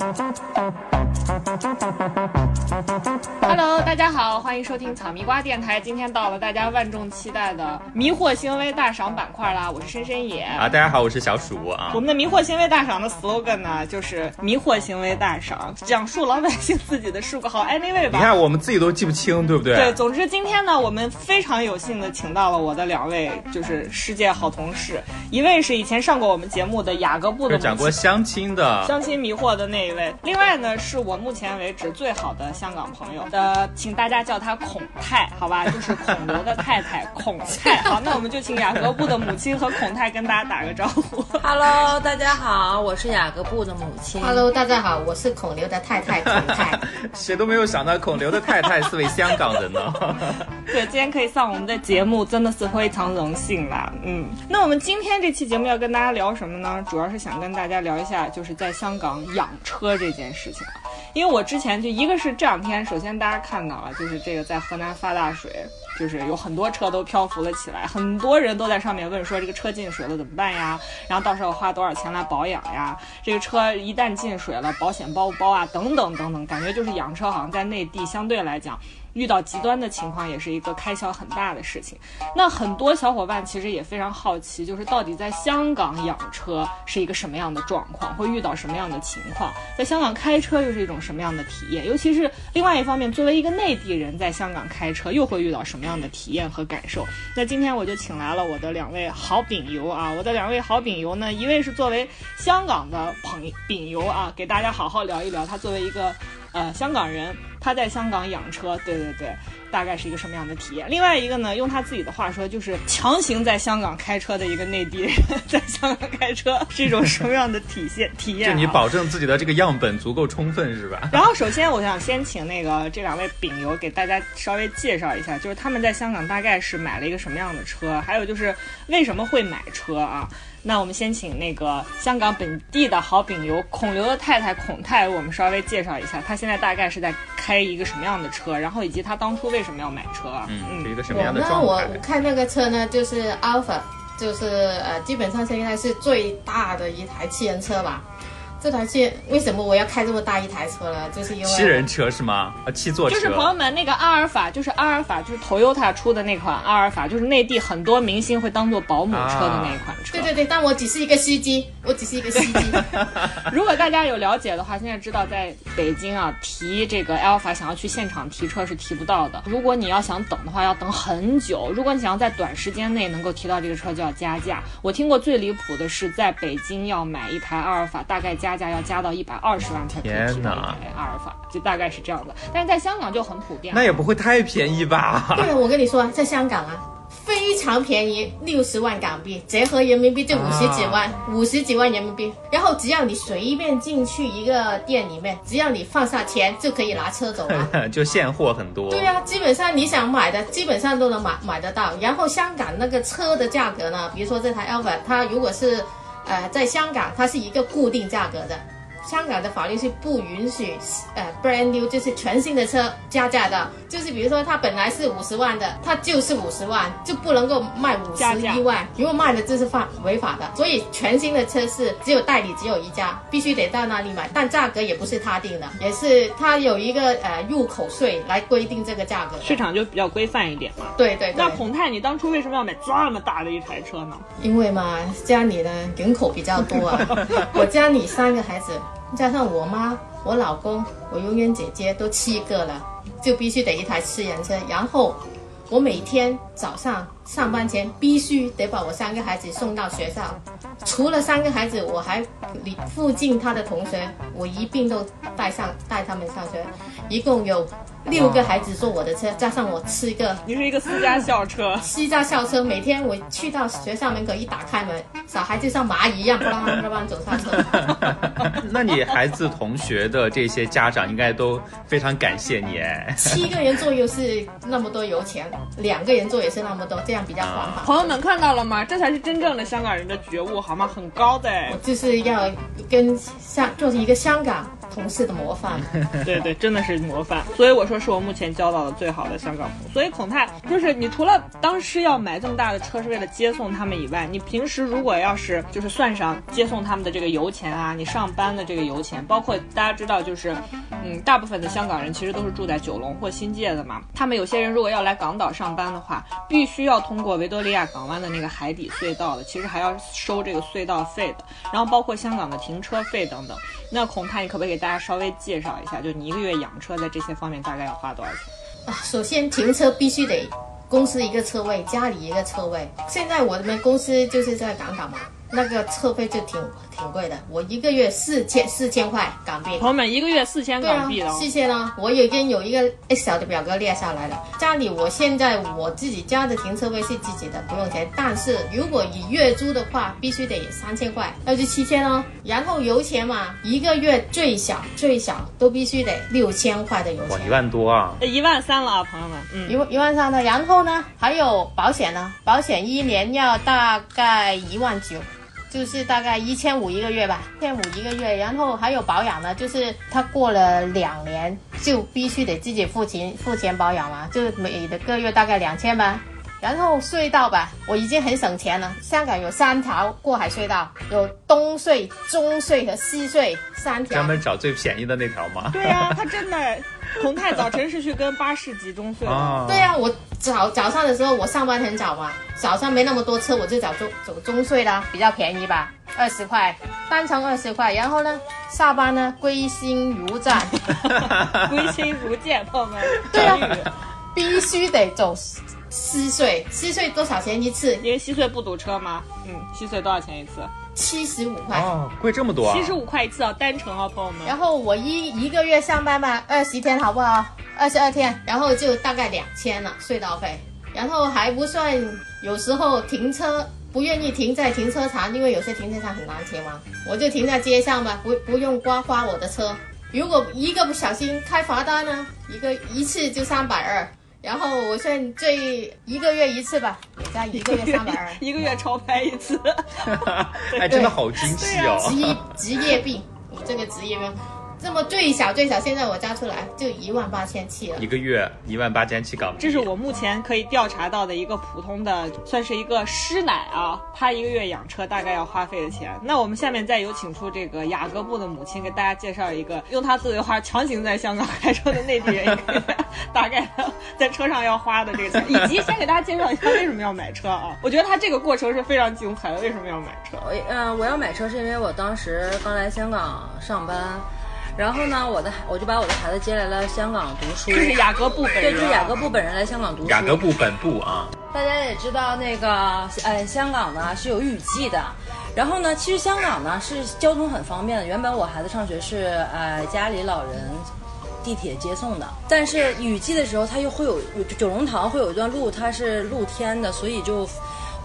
Musik Hello，大家好，欢迎收听草迷瓜电台。今天到了大家万众期待的迷惑行为大赏板块啦！我是深深野啊，大家好，我是小鼠啊。我们的迷惑行为大赏的 slogan 呢，就是迷惑行为大赏，讲述老百姓自己的数个。好，Anyway 吧。你看，我们自己都记不清，对不对？对，总之今天呢，我们非常有幸的请到了我的两位，就是世界好同事，一位是以前上过我们节目的雅各布的，讲过相亲的，相亲迷惑的那一位。另外呢，是我目前为止最好的香港朋友的，请大家叫他孔太，好吧？就是孔刘的太太孔太。好，那我们就请雅各布的母亲和孔太跟大家打个招呼。Hello，大家好，我是雅各布的母亲。Hello，大家好，我是孔刘的太太孔太。谁都没有想到孔刘的太太是位香港人呢。对，今天可以上我们的节目，真的是非常荣幸啦。嗯，那我们今天这期节目要跟大家聊什么呢？主要是想跟大家聊一下，就是在香港养车这件事情。因为我之前就一个是这两天，首先大家看到了，就是这个在河南发大水，就是有很多车都漂浮了起来，很多人都在上面问说这个车进水了怎么办呀？然后到时候花多少钱来保养呀？这个车一旦进水了，保险包不包啊？等等等等，感觉就是养车好像在内地相对来讲。遇到极端的情况也是一个开销很大的事情。那很多小伙伴其实也非常好奇，就是到底在香港养车是一个什么样的状况，会遇到什么样的情况？在香港开车又是一种什么样的体验？尤其是另外一方面，作为一个内地人在香港开车又会遇到什么样的体验和感受？那今天我就请来了我的两位好饼油啊，我的两位好饼油呢，一位是作为香港的朋饼油啊，给大家好好聊一聊他作为一个。呃，香港人他在香港养车，对对对，大概是一个什么样的体验？另外一个呢，用他自己的话说，就是强行在香港开车的一个内地人 在香港开车是一种什么样的体现 体验？就你保证自己的这个样本足够充分是吧？然后首先我想先请那个这两位饼友给大家稍微介绍一下，就是他们在香港大概是买了一个什么样的车，还有就是为什么会买车啊？那我们先请那个香港本地的好饼油孔刘的太太孔太，我们稍微介绍一下，他现在大概是在开一个什么样的车，然后以及他当初为什么要买车啊？嗯，是一个什么样的状态？我我开那个车呢，就是 Alpha，就是呃，基本上现在是最大的一台汽人车吧。这台车为什么我要开这么大一台车呢？就是因为七人车是吗？啊，七座车。就是朋友们，那个阿尔法，就是阿尔法，就是 Toyota 出的那款阿尔法，就是内地很多明星会当做保姆车的那一款车。对对对，但我只是一个司机，我只是一个司机。如果大家有了解的话，现在知道在北京啊，提这个阿尔法想要去现场提车是提不到的。如果你要想等的话，要等很久。如果你想要在短时间内能够提到这个车，就要加价。我听过最离谱的是，在北京要买一台阿尔法，大概加。价要加到一百二十万才可以提到阿尔法，就大概是这样的。但是在香港就很普遍，那也不会太便宜吧？对，我跟你说，在香港啊。非常便宜，六十万港币，折合人民币就五十几万，五十几万人民币。然后只要你随便进去一个店里面，只要你放下钱就可以拿车走了，就现货很多。对呀，基本上你想买的基本上都能买买得到。然后香港那个车的价格呢，比如说这台 Alfa，它如果是，呃，在香港它是一个固定价格的。香港的法律是不允许，呃，brand new 就是全新的车加价的，就是比如说它本来是五十万的，它就是五十万，就不能够卖五十一万，如果卖了这是犯违法的。所以全新的车是只有代理只有一家，必须得到那里买，但价格也不是他定的，也是他有一个呃入口税来规定这个价格，市场就比较规范一点嘛。对对。那孔泰，你当初为什么要买这么大的一台车呢？因为嘛，家里的人口比较多啊，我家里三个孩子。加上我妈、我老公、我永远姐姐都七个了，就必须得一台四人车。然后我每天早上上班前必须得把我三个孩子送到学校。除了三个孩子，我还离附近他的同学，我一并都带上带他们上学，一共有。六个孩子坐我的车，加上我吃一个，你是一个私家校车。私家校车，每天我去到学校门口一打开门，小孩就像蚂蚁一样，啪啦啪啦走上车。那你孩子同学的这些家长应该都非常感谢你哎。七个人坐又是那么多油钱，两个人坐也是那么多，这样比较环保。朋友们看到了吗？这才是真正的香港人的觉悟，好吗？很高的。我就是要跟香，做一个香港。同事的模范。对对，真的是模范。所以我说是我目前交到的最好的香港朋友。所以孔泰就是你除了当时要买这么大的车是为了接送他们以外，你平时如果要是就是算上接送他们的这个油钱啊，你上班的这个油钱，包括大家知道就是，嗯，大部分的香港人其实都是住在九龙或新界的嘛。他们有些人如果要来港岛上班的话，必须要通过维多利亚港湾的那个海底隧道的，其实还要收这个隧道费的。然后包括香港的停车费等等。那孔泰，你可不可以给大家稍微介绍一下，就你一个月养车在这些方面大概要花多少钱？啊，首先停车必须得公司一个车位，家里一个车位。现在我们公司就是在港岛嘛，那个车费就挺挺贵的，我一个月四千四千块港币。朋友们，一个月四千港币了、哦，谢谢呢。我已经有一个 Excel 的表格列下来了。家里我现在我自己家的停车位是自己的，不用钱。但是如果以月租的话，必须得三千块，那就七千哦。然后油钱嘛，一个月最小最小都必须得六千块的油哇，一。万多啊！呃一万三了啊，朋友们，嗯，一万一万三了，然后呢，还有保险呢，保险一年要大概一万九，就是大概一千五一个月吧，一千五一个月，然后还有保养呢，就是他过了两年就必须得自己付钱付钱保养嘛，就每个月大概两千吧。然后隧道吧，我已经很省钱了。香港有三条过海隧道，有东隧、中隧和西隧三条专。门找最便宜的那条吗？对呀、他真的，孔泰早晨是去跟巴士集中隧对呀、我早早上的时候我上班很早嘛，早上没那么多车，我就找中走中隧啦，比较便宜吧，二十块，单程二十块。然后呢，下班呢归心如战，归心如箭，朋友们。对啊必须得走西隧，西隧多少钱一次？因为西隧不堵车吗？嗯，西隧多少钱一次？七十五块。哦，贵这么多啊！七十五块一次啊，单程啊，朋友们。然后我一一个月上班吧，二十天好不好？二十二天，然后就大概两千了隧道费，然后还不算有时候停车不愿意停在停车场，因为有些停车场很难停嘛，我就停在街上吧，不不用刮花我的车。如果一个不小心开罚单呢，一个一次就三百二，然后我现在这一个月一次吧，也加一个月三百二。一个月超拍一次。哎，真的好精细哦！职业职业病，我这个职业病，这么最小最小，现在我加出来就一万八千七了一。个月一万八千七港币，这是我目前可以调查到的一个普通的，算是一个师奶啊，她一个月养车大概要花费的钱。那我们下面再有请出这个雅各布的母亲，给大家介绍一个用她自己的话强行在香港开车的内地人一个月大概在车上要花的这个钱，以及先给大家介绍一下为什么要买车啊？我觉得他这个过程是非常精彩的，为什么要买车？我嗯、我要买车是因为我当时刚来香港上班，然后呢，我的我就把我的孩子接来了香港读书。就 是雅各布本对，人，这是雅各布本人来香港读书。雅各布本部啊，大家也知道，那个呃，香港呢是有雨季的。然后呢，其实香港呢是交通很方便的。原本我孩子上学是呃家里老人地铁接送的，但是雨季的时候，它又会有有九龙塘会有一段路，它是露天的，所以就。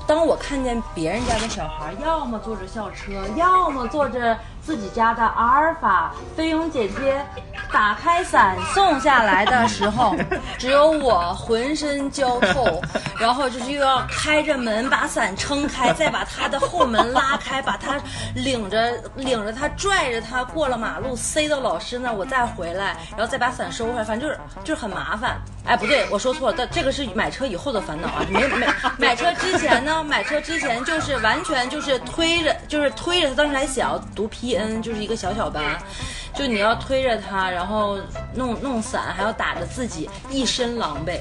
当我看见别人家的小孩，要么坐着校车，要么坐着自己家的阿尔法，菲佣姐姐打开伞送下来的时候，只有我浑身焦透，然后就是又要开着门把伞撑开，再把他的后门拉开，把他领着领着他拽着他过了马路，塞到老师那儿，我再回来，然后再把伞收回来，反正就是就是很麻烦。哎，不对，我说错了，但这个是买车以后的烦恼啊，没没 买车之前呢，买车之前就是完全就是推着，就是推着他，当时还小，读嗯就是一个小小班，就你要推着它，然后弄弄伞，还要打着自己，一身狼狈。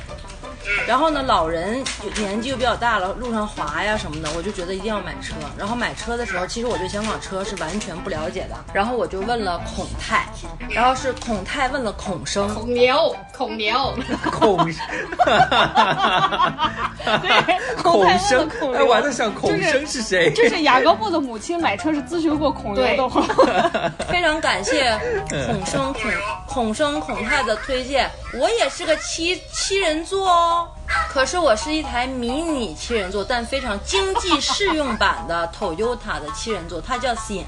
然后呢，老人年纪又比较大了，路上滑呀什么的，我就觉得一定要买车。然后买车的时候，其实我对香港车是完全不了解的。然后我就问了孔泰，然后是孔泰问了孔生，孔牛，孔牛，孔，对，孔孔泰问生了孔，哎，刘我还在想孔生是谁？这是雅各布的母亲买车是咨询过孔牛的话。非常感谢孔生孔孔生孔泰的推荐。我也是个七七人座哦，可是我是一台迷你七人座，但非常经济适用版的 Toyota 的七人座，它叫 Sian，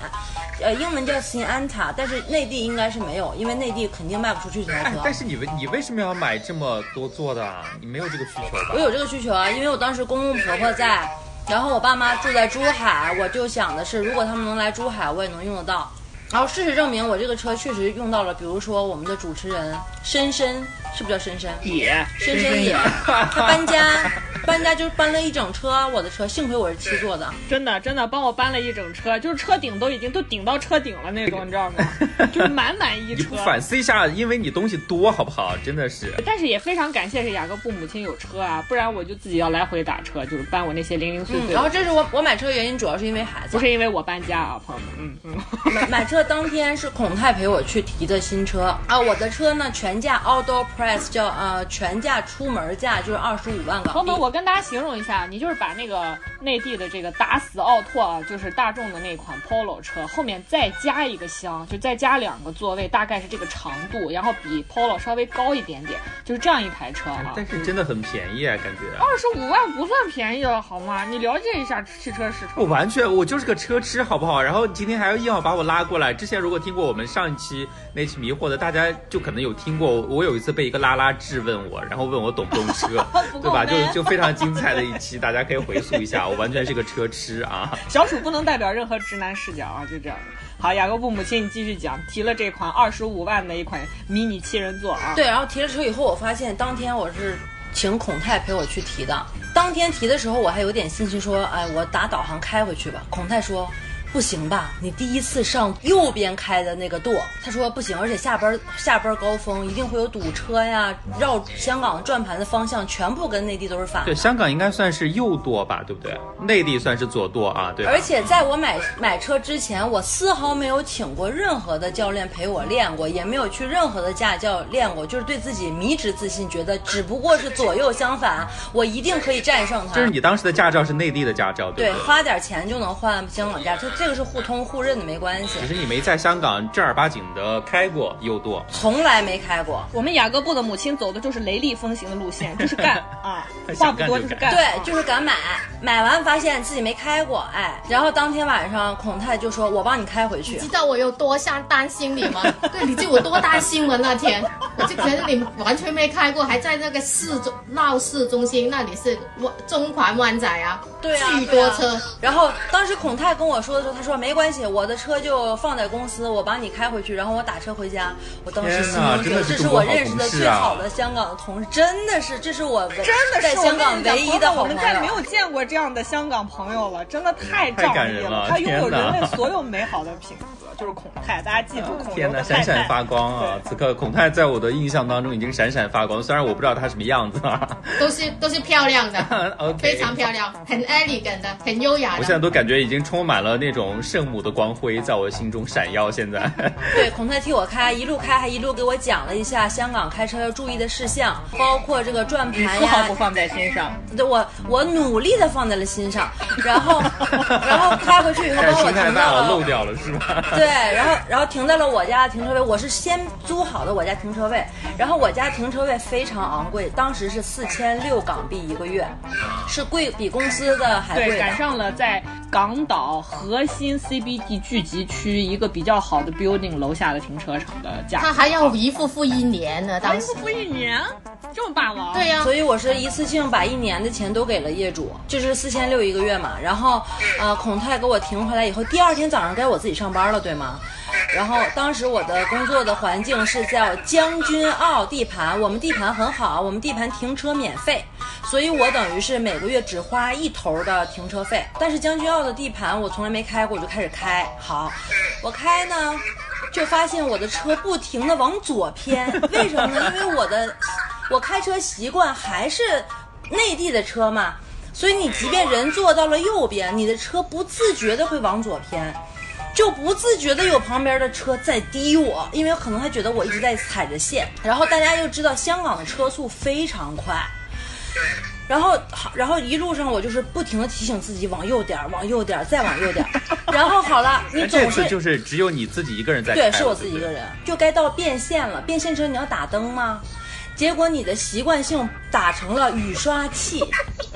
呃，英文叫 n t a 但是内地应该是没有，因为内地肯定卖不出去这台车，。哎但是你为你为什么要买这么多座的啊？你没有这个需求吧我？有这个需求啊，因为我当时公公婆婆在，然后我爸妈住在珠海，我就想的是，如果他们能来珠海，我也能用得到。然后事实证明，我这个车确实用到了，比如说我们的主持人深深，是不是叫深深？野深深野，他搬家，搬家就是搬了一整车我的车，幸亏我是七座的。真的真的帮我搬了一整车，就是车顶都已经都顶到车顶了那种，你知道吗？就是满满一车你不。反思一下，因为你东西多，好不好？真的是。但是也非常感谢是雅各布母亲有车啊，不然我就自己要来回打车，就是搬我那些零零碎碎嗯，然后这是我我买车的原因，主要是因为孩子不。是因为我搬家啊，朋友们，嗯嗯。买买车当天是孔泰陪我去提的新车啊，我的车呢全价 outdoor price 叫呃全价出门价就是二十五万港币朋友们，。我跟大家形容一下，你就是把那个内地的这个打死奥拓啊，就是大众的那款 Polo 车，后面再加一个箱，就再加两个座位，大概是这个长度，然后比 Polo 稍微高一点点，就是这样一台车啊。但是真的很便宜啊，感觉。二十五万不算便宜了，好吗？你了解一下汽车市场。我完全，我就是个车痴，好不好？然后今天还要硬要把我拉过来。之前如果听过我们上一期那期迷惑的，大家就可能有听过。我有一次被一个拉拉质问我，然后问我懂不懂车，对吧？就就非常精彩的一期，大家可以回溯一下。我完全是个车痴啊！小鼠不能代表任何直男视角啊，就这样。好，雅各布母亲，你继续讲，提了这款二十五万的一款迷你七人座啊。对，然后提了车以后，我发现当天我是请孔泰陪我去提的。当天提的时候，我还有点信心说，哎，我打导航开回去吧。孔泰说。不行吧？你第一次上右边开的那个舵，他说不行，而且下班下班高峰一定会有堵车呀，绕香港转盘的方向全部跟内地都是反的对，。香港应该算是右舵吧，对不对？内地算是左舵啊，对。而且在我买买车之前，我丝毫没有请过任何的教练陪我练过，也没有去任何的驾校练过，就是对自己迷之自信，觉得只不过是左右相反，我一定可以战胜他。就是你当时的驾照是内地的驾照，对不对？花点钱就能换香港驾，这这个是互通互认的，没关系只，是你没在香港正儿八经的开过右舵。从来没开过。我们雅各布的母亲走的就是雷厉风行的路线，就是干 啊，话不多就是干。对，啊就是敢买，买完发现自己没开过，哎，然后当天晚上孔太就说：“我帮你开回去。你知道我有多想担心你吗？对，你知道我多担心吗？那天我就觉得你完全没开过，还在那个市中闹市中心那里是湾中环湾仔啊，对啊，巨多车。然后当时孔泰跟我说的时候，他说没关系，我的车就放在公司，我帮你开回去，然后我打车回家。我当时天心中觉得这是我认识的最好的香港的同事，真的是，这是我唯真的是在香港唯一的好我朋友。们再没有见过这样的香港朋友了，真的太太仗义感人了他拥有人类所有美好的品格，就是孔泰，大家记住孔天呐，刘的太太。闪闪发光啊！此刻孔泰在我的印象当中已经闪闪发光，虽然我不知道他什么样子啊。都是都是漂亮的，OK，非常漂亮，很 elegant 的，很优雅我现在。都感觉已经充满了那种圣母的光辉在我心中闪耀。现在，对，孔特替我开，一路开还一路给我讲了一下香港开车要注意的事项，包括这个转盘呀丝毫不，放在心上，对我我努力的放在了心上，然后 然后开回去以后但把我停到了漏掉了是吧？对，然后然后停在了我家的停车位，我是先租好的我家停车位，然后我家停车位非常昂贵，当时是四千六港币一个月，是贵比公司的还，贵的。赶上了在港岛核心 CBD 聚集区一个比较好的 building 楼下的停车场的价格。他还要一付付一年呢，当时。付一年，这么霸王？对呀、所以我是一次性把一年的钱都给了业主，就是四千六一个月嘛。然后，呃，孔泰给我停回来以后，第二天早上该我自己上班了，对吗？然后当时我的工作的环境是叫将军澳地盘，我们地盘很好，我们地盘停车免费，所以我等于是每个月只花一头的停车费。但是将军澳的地盘我从来没开过，我就开始开。好，我开呢。就发现我的车不停的往左偏，为什么呢？因为我的我开车习惯还是内地的车嘛，所以你即便人坐到了右边，你的车不自觉的会往左偏，就不自觉的有旁边的车在滴我，因为可能他觉得我一直在踩着线。然后大家又知道香港的车速非常快，然后好，然后一路上我就是不停的提醒自己往右点儿，往右点儿，再往右点儿。然后好了，你总是次就是只有你自己一个人在，对，是我自己一个人，就该到变线了。变线车你要打灯吗？结果你的习惯性打成了雨刷器，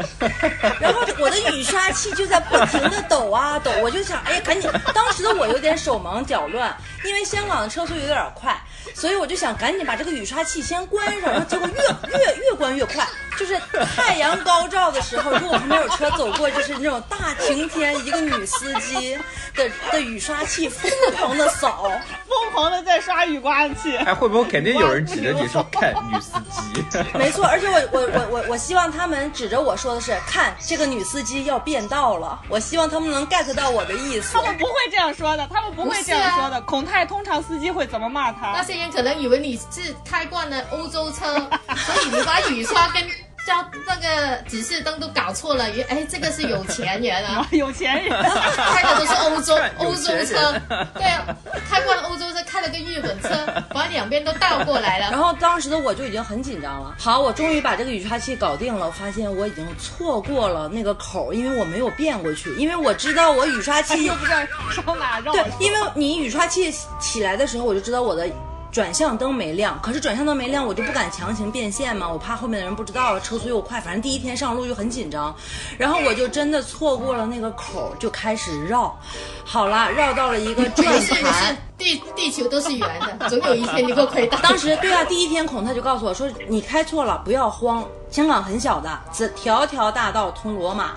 然后我的雨刷器就在不停的抖啊抖，我就想，哎，赶紧！当时的我有点手忙脚乱，因为香港的车速有点快，所以我就想赶紧把这个雨刷器先关上，然后结果越越越关越快，就是太阳高照的时候，如果旁边有车走过，就是那种大晴天，一个女司机的的雨刷器疯狂的扫，疯狂的在刷雨刮器。哎，会不会肯定有人指着你说看 女司机？没错，而且我我我我我希望他们指着我说的是，看这个女司机要变道了。我希望他们能 get 到我的意思他。们不会这样说的，他们不会这样说的。孔泰通常司机会怎么骂他？那些人可能以为你是开惯了欧洲车，所以你把雨刷跟交那个指示灯都搞错了。原哎，这个是有钱人啊，有钱人，开的都是欧洲 欧洲车，对啊，开惯了欧洲车，开了个日本车，把两边都倒过来了。然后当时的我就已经很紧张了。好，我终于把这个雨刷器搞定了，我发现我已经错过了那个口，因为我没有变过去，因为我知道我雨刷器又不知道上哪绕。对，因为你雨刷器起来的时候，我就知道我的转向灯没亮。可是转向灯没亮，我就不敢强行变线嘛，我怕后面的人不知道，车速又快。反正第一天上路就很紧张，然后我就真的错过了那个口，就开始绕。好了，绕到了一个转盘。，地地球都是圆的，总有一天你会亏大。当时对啊，第一天孔他就告诉我说：“你开错了，不要慌。香港很小的，只条条大道通罗马。”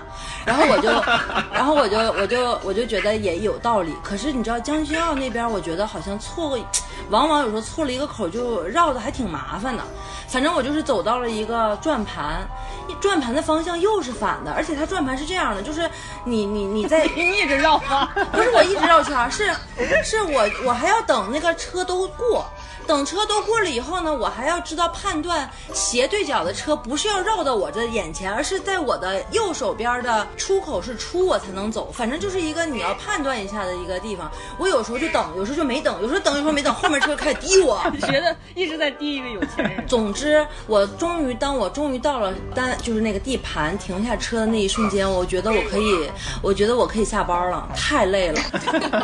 然后我就，然后我就，我就，我就觉得也有道理。可是你知道江西澳那边，我觉得好像错过，往往有时候错了一个口就绕的还挺麻烦的。反正我就是走到了一个转盘，转盘的方向又是反的，而且它转盘是这样的，就是你你你在你 一直绕吗？不是我一直绕圈，是是我我还要等那个车都过，等车都过了以后呢，我还要知道判断斜对角的车不是要绕到我的眼前，而是在我的右手边的出口是出我才能走，反正就是一个你要判断一下的一个地方。我有时候就等，有时候就没等，有时候等，有时候没等，后面车开始滴我。觉得一直在滴一个有钱人。总之，我终于当我终于到了单就是那个地盘停下车的那一瞬间，我觉得我可以，我觉得我可以下班了，太累了。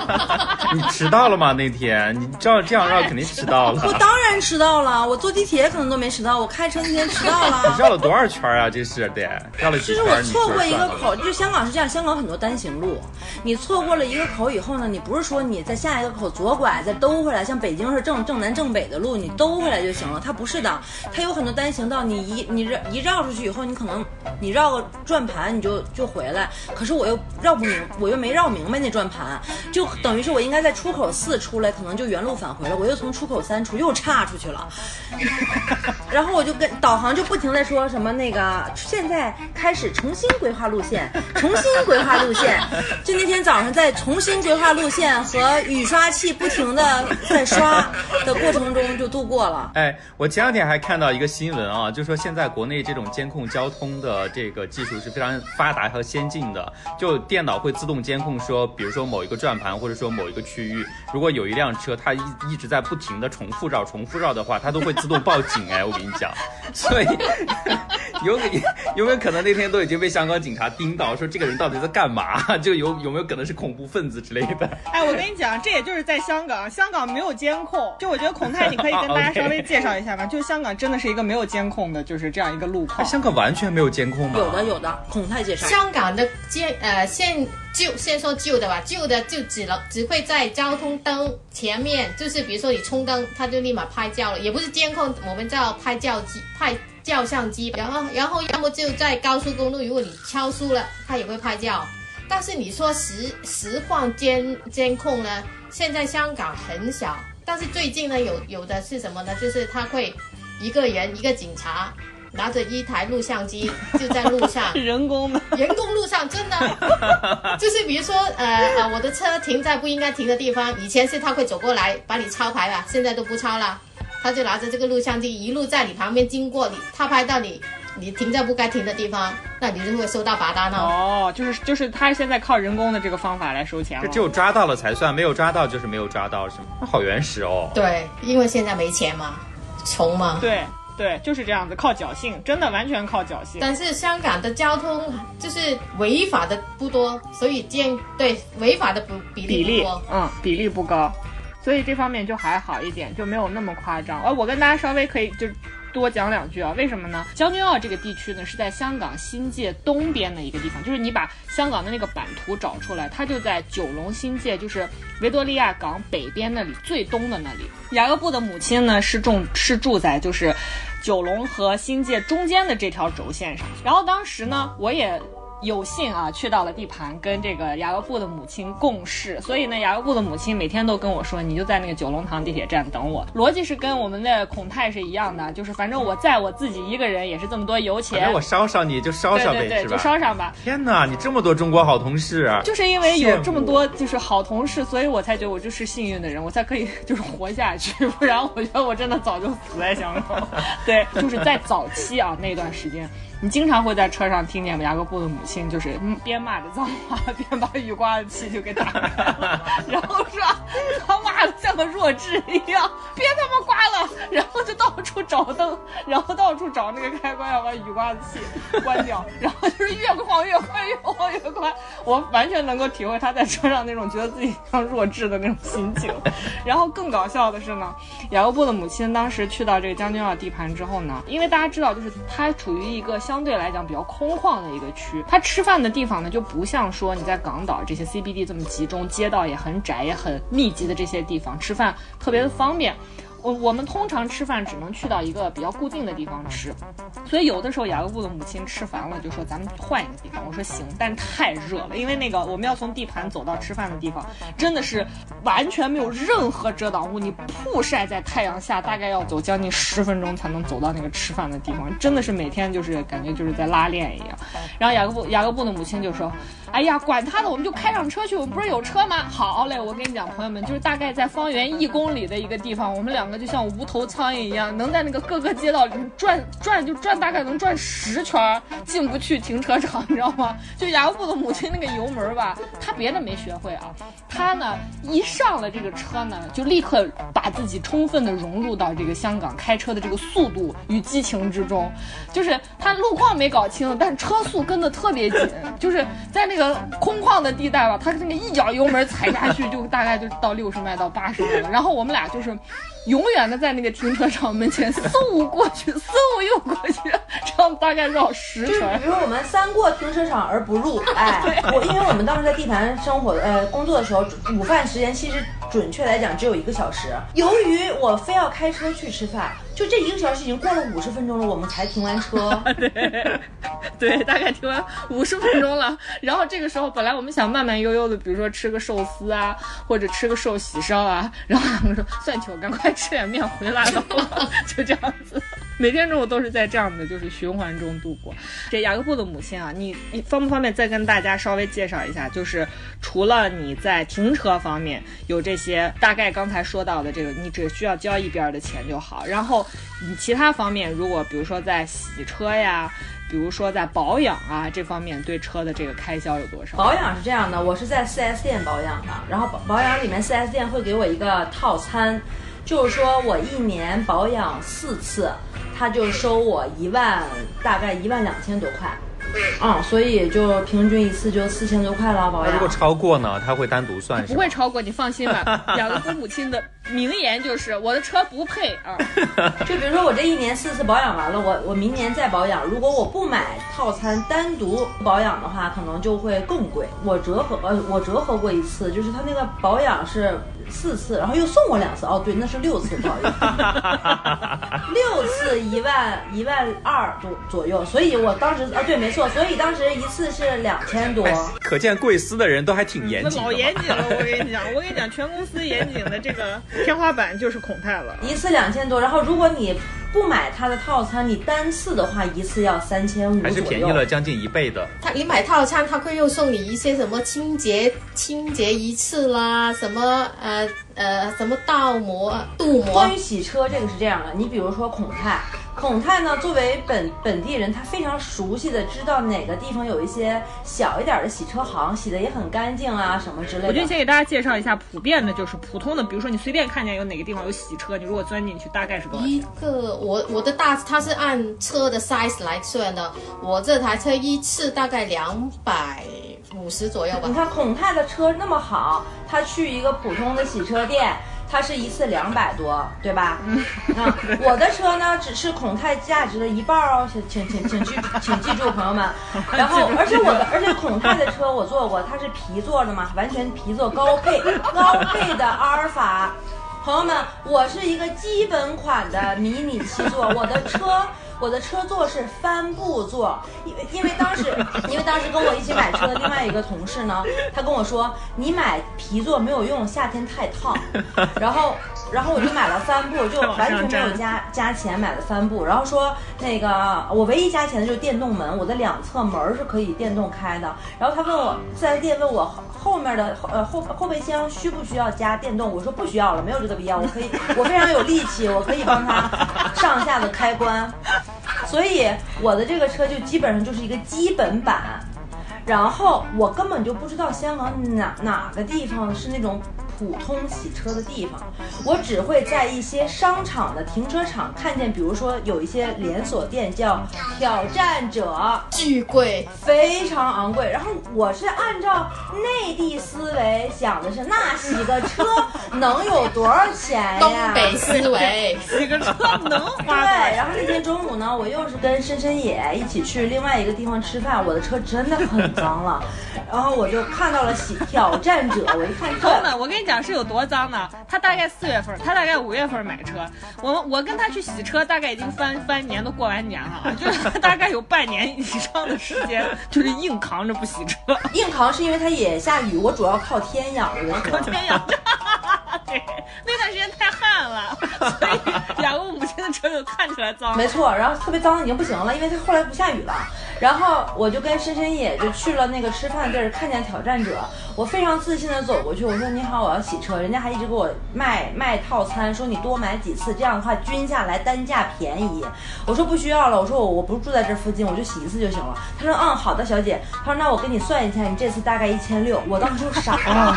你迟到了吗？那天你照这样绕肯定迟到了。我当然迟到了，我坐地铁可能都没迟到，我开车那天迟到你了。绕了多少圈啊？这是得 绕了几就是？我错过一个口，就香港是这样，香港很多单行路，你错过了一个口以后呢，你不是说你在下一个口左拐再兜回来，像北京是正正南正北的路，你兜回来就行了。它不是的，它有很多单行道，你一你绕一绕出去以后，你可能你绕个转盘你就就回来，可是我又绕不明，我又没绕明白那转盘，就等于是我应该在出口四出来，可能就原路返回了，我又从出口三出又岔出去了。然后我就跟导航就不停在说什么那个现在开始重新规划路线，重新规划路线。就那天早上在重新规划路线和雨刷器不停的在刷的过程中就度过了。哎，我前两天还看到一个新闻啊，就说现在国内这种监控交通的这个技术是非常发达和先进的，就电脑会自动监控说，比如说某一个转盘或者说某一个区域，如果有一辆车它一一直在不停的重复绕、重复绕的话，它都会自动报警。哎，我跟你讲，所以有可有没有可能那天都已经被香港警察盯到，说这个人到底在干嘛？就有有没有可能是恐怖分子之类的？哎，我跟你讲，这也就是在香港，香港没有监控。就我觉得孔太，你可以跟大家 稍微介绍一下吧？就香港真的是一个没有监控的，就是这样一个路况。香港完全没有监控吗？有的有的，孔太介绍。香港的监呃现旧先说旧的吧，旧的就只能只会在交通灯前面，就是比如说你冲灯，它就立马拍照了，也不是监控，我们叫拍照机拍照相机，然后然后要么就在高速公路，如果你超速了，它也会拍照。但是你说实实况监监控呢，现在香港很小，但是最近呢有有的是什么呢？就是他会一个人一个警察拿着一台录像机 就在路上。人工的，人工路上真的，就是比如说，呃呃，我的车停在不应该停的地方，以前是他会走过来把你抄牌吧，现在都不抄了，他就拿着这个录像机一路在你旁边经过你，他拍到你，你停在不该停的地方，那你就会收到罚单了。哦，就是就是他现在靠人工的这个方法来收钱了。这只有抓到了才算，没有抓到就是没有抓到，是吗？那好原始哦。对，因为现在没钱嘛，穷嘛。对对，就是这样子，靠侥幸，真的完全靠侥幸。但是香港的交通就是违法的不多，所以见对违法的不比比例例不多。，嗯，比例不高，所以这方面就还好一点，就没有那么夸张。哦我跟大家稍微可以就多讲两句啊。为什么呢？将军澳这个地区呢是在香港新界东边的一个地方，就是你把香港的那个版图找出来，它就在九龙新界，就是维多利亚港北边那里最东的那里。雅各布的母亲呢是种是住在就是九龙和新界中间的这条轴线上。然后当时呢，我也。有幸啊，去到了地盘，跟这个雅各布的母亲共事，所以呢，雅各布的母亲每天都跟我说，你就在那个九龙塘地铁站等我。逻辑是跟我们的孔太是一样的，就是反正我在我自己一个人也是这么多油钱，我捎上你就捎上呗，对对对，是就捎上吧。天哪，你这么多中国好同事啊！就是因为有这么多就是好同事，所以我才觉得我就是幸运的人，我才可以就是活下去，不然我觉得我真的早就死在香港。对，就是在早期啊那段时间。你经常会在车上听见雅各布的母亲就是边骂着脏话，边把雨刮器就给打开了，然后说他骂的像个弱智一样，别他妈刮了，然后就到处找灯，然后到处找那个开关要把雨刮器关掉，然后就是越晃越快，越晃越快。我完全能够体会他在车上那种觉得自己像弱智的那种心情。然后更搞笑的是呢，雅各布的母亲当时去到这个将军澳地盘之后呢，因为大家知道，就是它处于一个像相对来讲比较空旷的一个区，它吃饭的地方呢就不像说你在港岛这些 CBD 这么集中，街道也很窄也很密集的这些地方吃饭特别的方便。我我们通常吃饭只能去到一个比较固定的地方吃，所以有的时候雅各布的母亲吃烦了就说咱们换一个地方。我说行，但太热了，因为那个我们要从地盘走到吃饭的地方，真的是完全没有任何遮挡物，你曝晒在太阳下，大概要走将近十分钟才能走到那个吃饭的地方，真的是每天就是感觉就是在拉练一样。然后雅各布雅各布的母亲就说。哎呀，管他的，我们就开上车去。我们不是有车吗？好嘞，我跟你讲，朋友们，就是大概在方圆一公里的一个地方，我们两个就像无头苍蝇一样，能在那个各个街道里面转转，就转大概能转十圈，进不去停车场，你知道吗？就雅各布的母亲那个油门吧，他别的没学会啊，他呢一上了这个车呢，就立刻把自己充分的融入到这个香港开车的这个速度与激情之中，就是他路况没搞清，但车速跟的特别紧，就是在那个。空旷的地带吧，他那个一脚油门踩下去，就大概就到六十迈到八十迈了。然后我们俩就是。永远的在那个停车场门前嗖过去，嗖又过去，这样大概绕十圈。比如我们三过停车场而不入，哎，我因为我们当时在地盘生活呃工作的时候，午饭时间其实准确来讲只有一个小时。由于我非要开车去吃饭，就这一个小时已经过了五十分钟了，我们才停完车。对，对，大概停完五十分钟了。然后这个时候本来我们想慢慢悠悠的，比如说吃个寿司啊，或者吃个寿喜烧啊，然后他们说算球，赶快。吃点面回来了，就这样子，每天中午都是在这样的就是循环中度过。这雅各布的母亲啊，你你方不方便再跟大家稍微介绍一下？就是除了你在停车方面有这些大概刚才说到的这个，你只需要交一边的钱就好。然后你其他方面，如果比如说在洗车呀，比如说在保养啊这方面，对车的这个开销有多少？保养是这样的，我是在 4S 店保养的，然后保保养里面 4S 店会给我一个套餐。就是说我一年保养四次，他就收我一万，大概一万两千多块。嗯，所以就平均一次就四千多块了保养。如果超过呢，他会单独算。不会超过，你放心吧。养个父母亲的名言就是我的车不配啊。就比如说我这一年四次保养完了，我我明年再保养。如果我不买套餐单独保养的话，可能就会更贵。我折合呃，我折合过一次，就是他那个保养是。四次，然后又送我两次。哦，对，那是六次，不好意思，六次一万一万二左左右。所以我当时啊，对，没错，所以当时一次是两千多。可见贵司的人都还挺严谨。老严谨了，我跟你讲，我跟你讲，全公司严谨的这个天花板就是孔泰了。一次两千多，然后如果你。不买它的套餐，你单次的话一次要三千五，还是便宜了将近一倍的。他你买套餐，他会又送你一些什么清洁清洁一次啦，什么呃呃什么倒模镀膜。关于洗车这个是这样的，你比如说孔泰。孔泰呢，作为本本地人，他非常熟悉的知道哪个地方有一些小一点的洗车行，洗的也很干净啊，什么之类的。我就先给大家介绍一下普遍的，就是普通的，比如说你随便看见有哪个地方有洗车，你如果钻进去，大概是多少？一个我我的大，它是按车的 size 来算的，我这台车一次大概两百五十左右吧。你看孔泰的车那么好，他去一个普通的洗车店。它是一次两百多，对吧？嗯，我的车呢只是孔泰价值的一半哦，请请请请记请记住，朋友们。然后，而且我的而且孔泰的车我坐过，它是皮座的嘛，完全皮座高配高配的阿尔法。朋友们，我是一个基本款的迷你七座，我的车。我的车座是帆布座，因为因为当时因为当时跟我一起买车的另外一个同事呢，他跟我说你买皮座没有用，夏天太烫，然后然后我就买了帆布，就完全没有加加钱买了帆布，然后说那个我唯一加钱的就是电动门，我的两侧门是可以电动开的，然后他问我四 S 店问我后面的呃后后备箱需不需要加电动，我说不需要了，没有这个必要，我可以 我非常有力气，我可以帮他上下的开关。所以我的这个车就基本上就是一个基本版，然后我根本就不知道香港哪哪个地方是那种。普通洗车的地方，我只会在一些商场的停车场看见，比如说有一些连锁店叫挑战者，巨贵，非常昂贵。然后我是按照内地思维想的是，那洗个车能有多少钱呀？东北思维，洗个车能花对。然后那天中午呢，我又是跟深深野一起去另外一个地方吃饭，我的车真的很脏了。然后我就看到了洗挑战者，我一看，朋友们，我跟你。讲是有多脏呢？他大概四月份，他大概五月份买车。我我跟他去洗车，大概已经翻翻年都过完年了，就是 大概有半年以上的时间，就是硬扛着不洗车。硬扛是因为他也下雨，我主要靠天养我 靠天养。对，那段时间太旱了，所以 两个母亲的车就看起来脏。没错，然后特别脏已经不行了，因为他后来不下雨了。然后我就跟深深野就去了那个吃饭地儿，看见挑战者，我非常自信的走过去，我说你好，我要洗车，人家还一直给我卖卖套餐，说你多买几次，这样的话均下来单价便宜。我说不需要了，我说我我不住在这附近，我就洗一次就行了。他说嗯好的小姐，他说那我给你算一下，你这次大概一千六。我当时就傻了，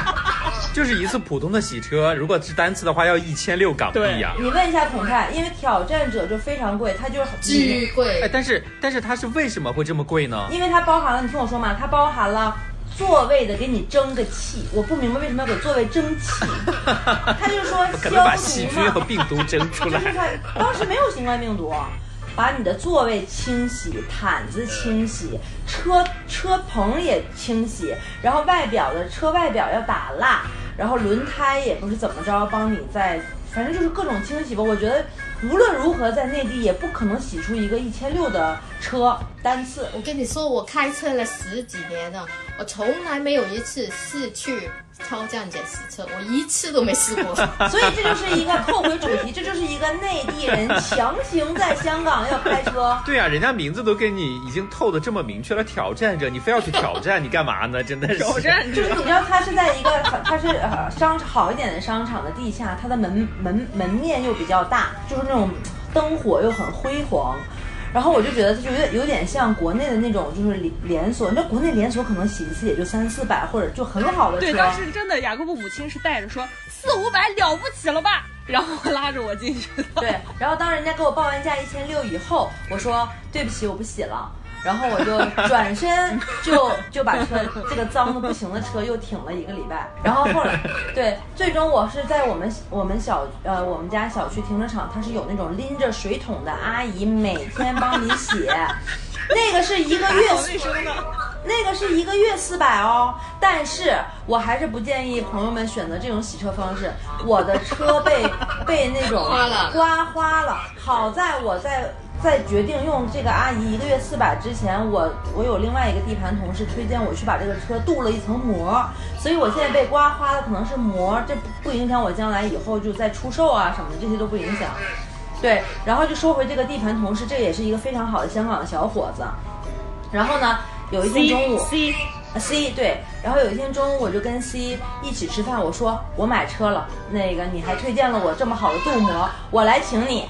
就是一次普通的洗车，如果是单次的话要一千六港币呀。你问一下孔泰，因为挑战者就非常贵，它就是巨贵。哎，但是但是它是为什么会这么贵呢？因为它包含了，你听我说嘛，它包含了座位的给你蒸个气，我不明白为什么要给座位蒸气。他就说可能把细菌和病毒蒸出来。当时没有新冠病毒，把你的座位清洗，毯子清洗，车车棚也清洗，然后外表的车外表要打蜡，然后轮胎也不是怎么着，帮你在。反正就是各种清洗吧，我觉得无论如何在内地也不可能洗出一个一千六的车单次。我跟你说，我开车了十几年了，我从来没有一次是去。超降减洗车，我一次都没试过，所以这就是一个扣回主题，这就是一个内地人强行在香港要开车。对啊，人家名字都给你已经透的这么明确了，挑战者，你非要去挑战，你干嘛呢？真的是挑战，就是你知道他是在一个，他是呃商好一点的商场的地下，它的门门门面又比较大，就是那种灯火又很辉煌。然后我就觉得，就有点有点像国内的那种，就是连连锁。那国内连锁可能洗一次也就三四百，或者就很好的车。对，当时真的，雅各布母亲是带着说四五百了不起了吧，然后拉着我进去的。对，然后当人家给我报完价一千六以后，我说对不起，我不洗了。然后我就转身就就把车这个脏的不行的车又停了一个礼拜。然后后来，对，最终我是在我们 我们小呃我们家小区停车场，它是有那种拎着水桶的阿姨，每天帮你洗。那个是一个月，那个是一个月四百哦。但是我还是不建议朋友们选择这种洗车方式。我的车被 被那种刮花了，好在我在。在决定用这个阿姨一个月四百之前，我我有另外一个地盘同事推荐我去把这个车镀了一层膜，所以我现在被刮花的可能是膜，这不影响我将来以后就再出售啊什么的，这些都不影响。对，然后就说回这个地盘同事，这也是一个非常好的香港的小伙子。然后呢，有一天中午，C C 对，然后有一天中午我就跟 C 一起吃饭，我说我买车了，那个你还推荐了我这么好的镀膜，我来请你。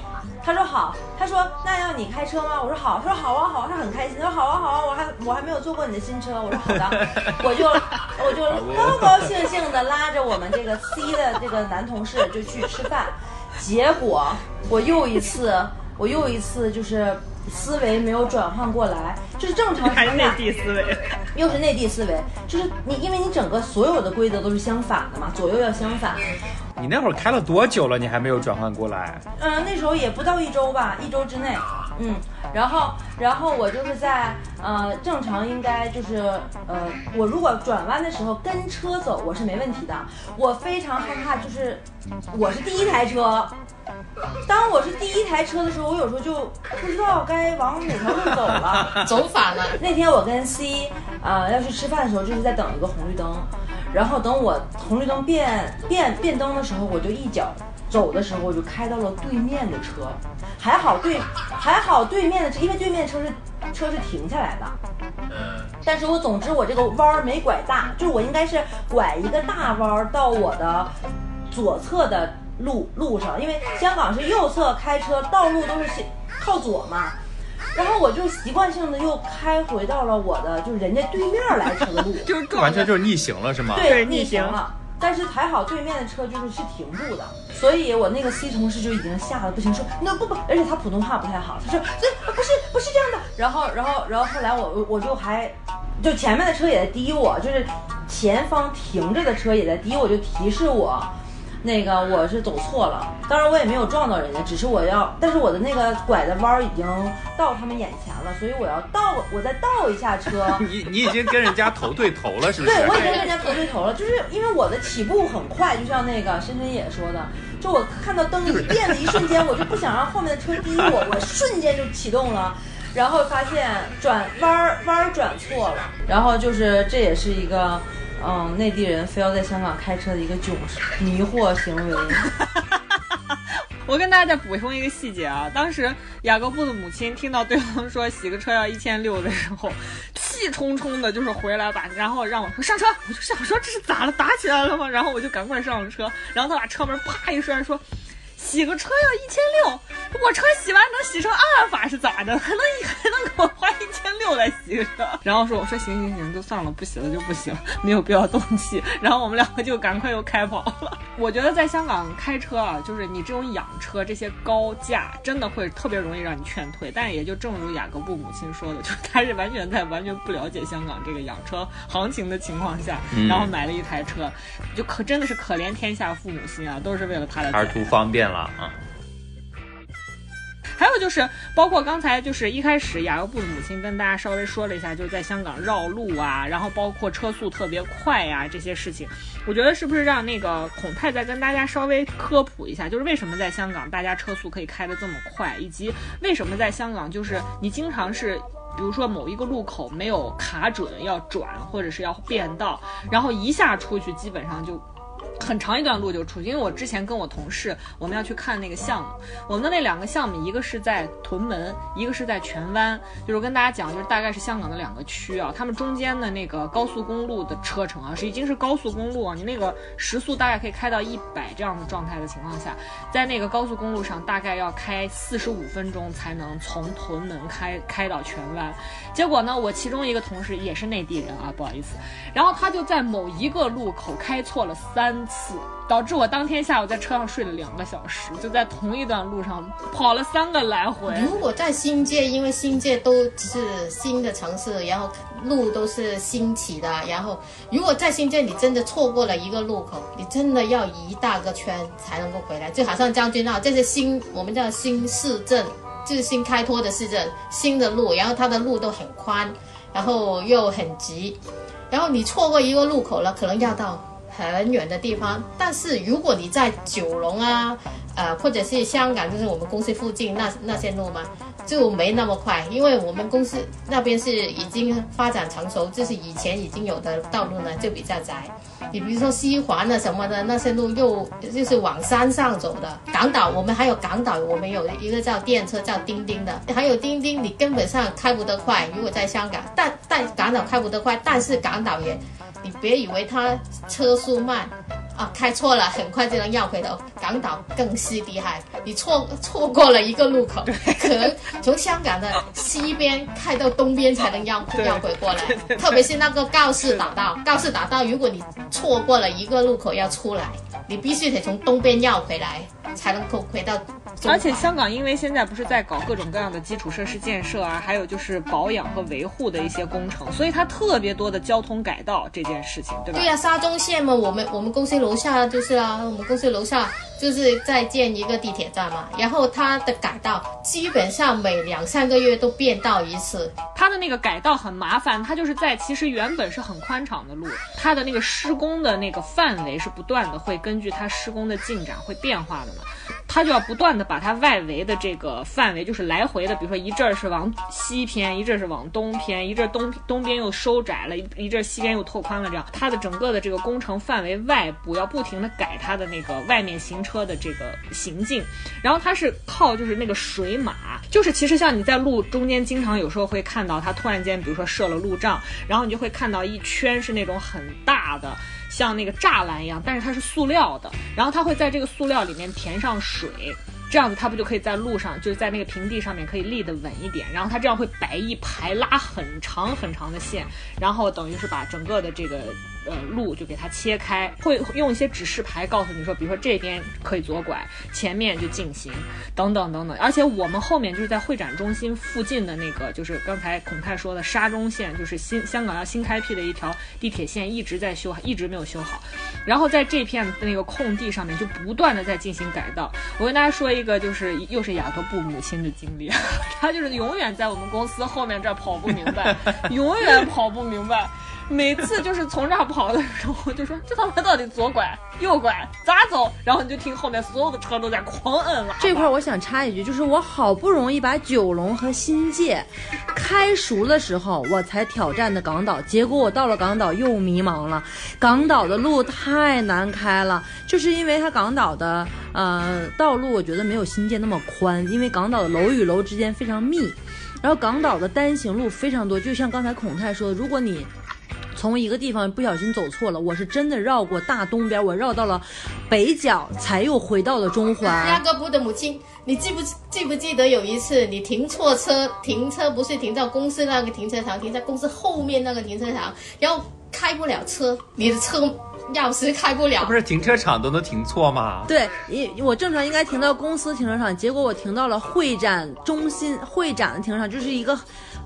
他说好，他说那要你开车吗？我说好，他说好啊好啊，他很开心。他说好啊好啊，我还我还没有坐过你的新车。我说好的，我就我就高高兴兴的拉着我们这个 C 的这个男同事就去吃饭，结果我又一次我又一次就是思维没有转换过来，就是正常还是内地思维，又是内地思维，就是你因为你整个所有的规则都是相反的嘛，左右要相反。你那会儿开了多久了？你还没有转换过来？嗯，那时候也不到一周吧，一周之内。嗯，然后，然后我就是在呃，正常应该就是呃，我如果转弯的时候跟车走，我是没问题的。我非常害怕，就是我是第一台车，当我是第一台车的时候，我有时候就不知道该往哪条路走了。走反了。那天我跟 C 呃要去吃饭的时候，就是在等一个红绿灯，然后等我红绿灯变变变灯的时候，我就一脚走的时候，我就开到了对面的车，还好对 还好对面的车，因为对面车是车是停下来的。但是我总之我这个弯儿没拐大，就是我应该是拐一个大弯儿到我的左侧的路路上，因为香港是右侧开车道路都是靠左嘛，然后我就习惯性的又开回到了我的就是人家对面来车的路，就是撞完全就是逆行了是吗？对逆行了。但是还好对面的车就是是停住的，所以我那个 C 同事就已经吓得不行，说那不不，而且他普通话不太好，他说这不是不是这样的。然后然后然后后来我我我就还就前面的车也在滴我，就是前方停着的车也在滴我，就提示我。那个我是走错了，当然我也没有撞到人家，只是我要，但是我的那个拐的弯儿已经到他们眼前了，所以我要倒，我再倒一下车，你你已经跟人家头对头了，是不是？对，我已经跟人家 头对头了，就是因为我的起步很快，就像那个深深也说的，就我看到灯一变的一瞬间，我就不想让后面的车逼我，我瞬间就启动了，然后发现转弯儿弯儿转错了，然后就是这也是一个。嗯，内地人非要在香港开车的一个囧事迷惑行为。我跟大家再补充一个细节啊，当时雅各布的母亲听到对方说洗个车要一千六的时候，气冲冲的就是回来把，然后让我说上车，我就想说这是咋了，打起来了吗？然后我就赶快上了车，然后他把车门啪一摔，说洗个车要一千六，我车洗完能洗成阿尔法是咋的？还能 还能给我花一千六来洗个车？然后说我说行行行，就算了，不洗了就不洗了，没有必要动气。然后我们两个就赶快又开跑了。我觉得在香港开车啊，就是你这种养车这些高价，真的会特别容易让你劝退。但也就正如雅各布母亲说的，就他是完全在完全不了解香港这个养车行情的情况下，然后买了一台车，就可真的是可怜天下父母心啊，都是为了他的还是图方便了啊。还有就是，包括刚才就是一开始雅各布的母亲跟大家稍微说了一下，就是在香港绕路啊，然后包括车速特别快呀、这些事情，我觉得是不是让那个孔太再跟大家稍微科普一下，就是为什么在香港大家车速可以开得这么快，以及为什么在香港就是你经常是。比如说某一个路口没有卡准要转，或者是要变道，然后一下出去基本上就很长一段路就出去，因为我之前跟我同事我们要去看那个项目，我们的那两个项目，一个是在屯门，一个是在荃湾，就是跟大家讲，就是大概是香港的两个区啊，他们中间的那个高速公路的车程啊，是已经是高速公路啊，你那个时速大概可以开到一百这样的状态的情况下，在那个高速公路上大概要开四十五分钟才能从屯门开开到荃湾，结果呢，我其中一个同事也是内地人啊，不好意思，然后他就在某一个路口开错了三次，导致我当天下午在车上睡了两个小时，就在同一段路上跑了三个来回。如果在新界，因为新界都是新的城市，然后路都是新起的，然后如果在新界你真的错过了一个路口，你真的要一大个圈才能够回来。就好像将军澳这些新我们叫新市镇，就是新开拓的市镇，新的路，然后它的路都很宽，然后又很急，然后你错过一个路口了，可能要到很远的地方。但是如果你在九龙啊，呃，或者是香港，就是我们公司附近那那些路嘛，就没那么快，因为我们公司那边是已经发展成熟，就是以前已经有的道路呢就比较窄。你比如说西环啊什么的那些路又就是往山上走的，港岛我们还有港岛，我们有一个叫电车叫叮叮的，还有叮叮你根本上开不得快。如果在香港，但但港岛开不得快，但是港岛也，你别以为它车速慢。啊，开错了，很快就能绕回头。港岛更是厉害，你错错过了一个路口，可能从香港的西边开到东边才能绕绕回过来。特别是那个告示打道，告示打道，如果你错过了一个路口要出来，你必须得从东边绕回来，才能够回到而且香港因为现在不是在搞各种各样的基础设施建设啊，还有就是保养和维护的一些工程，所以它特别多的交通改道这件事情，对吧？对呀、沙中线嘛，我们我们公司楼下就是啊，我们公司楼下就是在建一个地铁站嘛，然后它的改道基本上每两三个月都变道一次，它的那个改道很麻烦，它就是在其实原本是很宽敞的路，它的那个施工的那个范围是不断的会根据它施工的进展会变化的嘛，它就要不断的把它外围的这个范围就是来回的，比如说一阵儿是往西偏，一阵儿是往东偏，一阵儿东东边又收窄了，一一阵儿西边又拓宽了，这样它的整个的这个工程范围外部要不停的改它的那个外面行车的这个行径，然后它是靠就是那个水马，就是其实像你在路中间经常有时候会看到它突然间，比如说设了路障，然后你就会看到一圈是那种很大的。像那个栅栏一样，但是它是塑料的，然后它会在这个塑料里面填上水，这样子它不就可以在路上，就是在那个平地上面可以立得稳一点，然后它这样会摆一排拉很长很长的线，然后等于是把整个的这个呃路就给它切开，会用一些指示牌告诉你说，比如说这边可以左拐，前面就进行，等等等等。而且我们后面就是在会展中心附近的那个，就是刚才孔泰说的沙中线，就是新香港要新开辟的一条地铁线，一直在修，一直没有修好。然后在这片那个空地上面就不断的在进行改造。我跟大家说一个，就是又是雅各布母亲的经历，她就是永远在我们公司后面这儿跑不明白，永远跑不明白。每次就是从这儿跑的时候，就说这他妈到底左拐右拐咋走？然后你就听后面所有的车都在狂摁喇叭。这块儿我想插一句，就是我好不容易把九龙和新界开熟的时候，我才挑战的港岛，结果我到了港岛又迷茫了。港岛的路太难开了，就是因为它港岛的呃道路，我觉得没有新界那么宽，因为港岛的楼与楼之间非常密，然后港岛的单行路非常多，就像刚才孔泰说的，如果你从一个地方不小心走错了，我是真的绕过大东边，我绕到了北角，才又回到了中雅环。各布的母亲，你记不记不记得有一次你停错车，停车不是停到公司那个停车场，停在公司后面那个停车场，然后开不了车，你的车钥匙开不了不。是停车场都能停错吗？对，因我正常应该停到公司停车场，结果我停到了会展中心会展的停车场，就是一个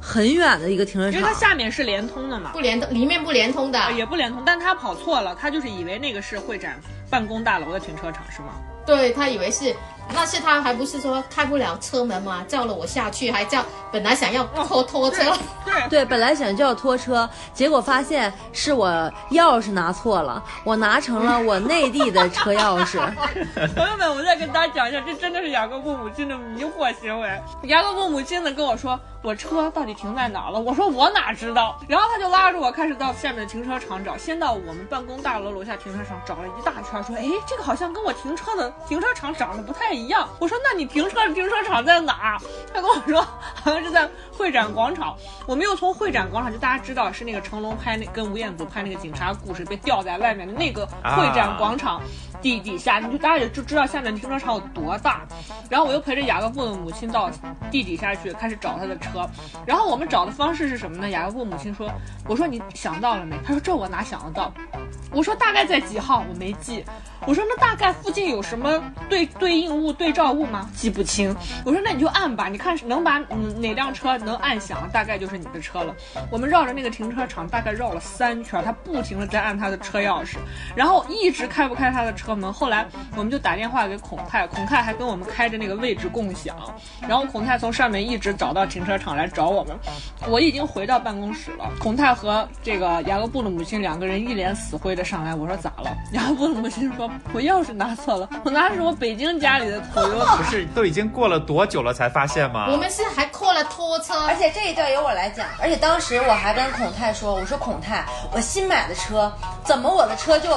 很远的一个停车场因为它。下面是连通的嘛，不连通，里面不连通的，也不连通，但他跑错了，他就是以为那个是会展办公大楼的停车场是吗？对他以为是，那是他还不是说开不了车门吗，叫了我下去，还叫本来想要拖拖车，对，对，本来想叫拖车，结果发现是我钥匙拿错了，我拿成了我内地的车钥匙。朋友们，我再跟大家讲一下，这真的是雅各布母亲的迷惑行为。雅各布母亲呢跟我说，我车到底停在哪儿了？我说我哪知道。然后他就拉着我开始到下面的停车场找，先到我们办公大楼楼下停车场找了一大圈，说，哎，这个好像跟我停车的停车场长得不太一样。我说，那你停车的停车场在哪儿？他跟我说，好像是在会展广场。我们又从会展广场，就大家知道是那个成龙拍那跟吴彦祖拍那个警察故事被吊在外面的那个会展广场。地底下，你就大家也就知道下面停车场有多大。然后我又陪着雅各布的母亲到地底下去，开始找他的车。然后我们找的方式是什么呢？雅各布母亲说：“我说你想到了没？”他说：“这我哪想得到？”我说：“大概在几号？我没记。”我说：“那大概附近有什么对对应物、对照物吗？记不清。”我说：“那你就按吧，你看能把嗯哪辆车能按响，大概就是你的车了。”我们绕着那个停车场大概绕了三圈，他不停的在按他的车钥匙，然后一直开不开他的车门。后来我们就打电话给孔泰，孔泰还跟我们开着那个位置共享，然后孔泰从上面一直找到停车场来找我们。我已经回到办公室了，孔泰和这个雅各布的母亲两个人一脸死灰的上来，我说咋了？雅各布的母亲说，我钥匙拿错了，我拿的是我北京家里的不是都已经过了多久了才发现吗？我们是还扣了拖车，而且这一段由我来讲，而且当时我还跟孔泰说：“我说孔泰，我新买的车，怎么我的车就，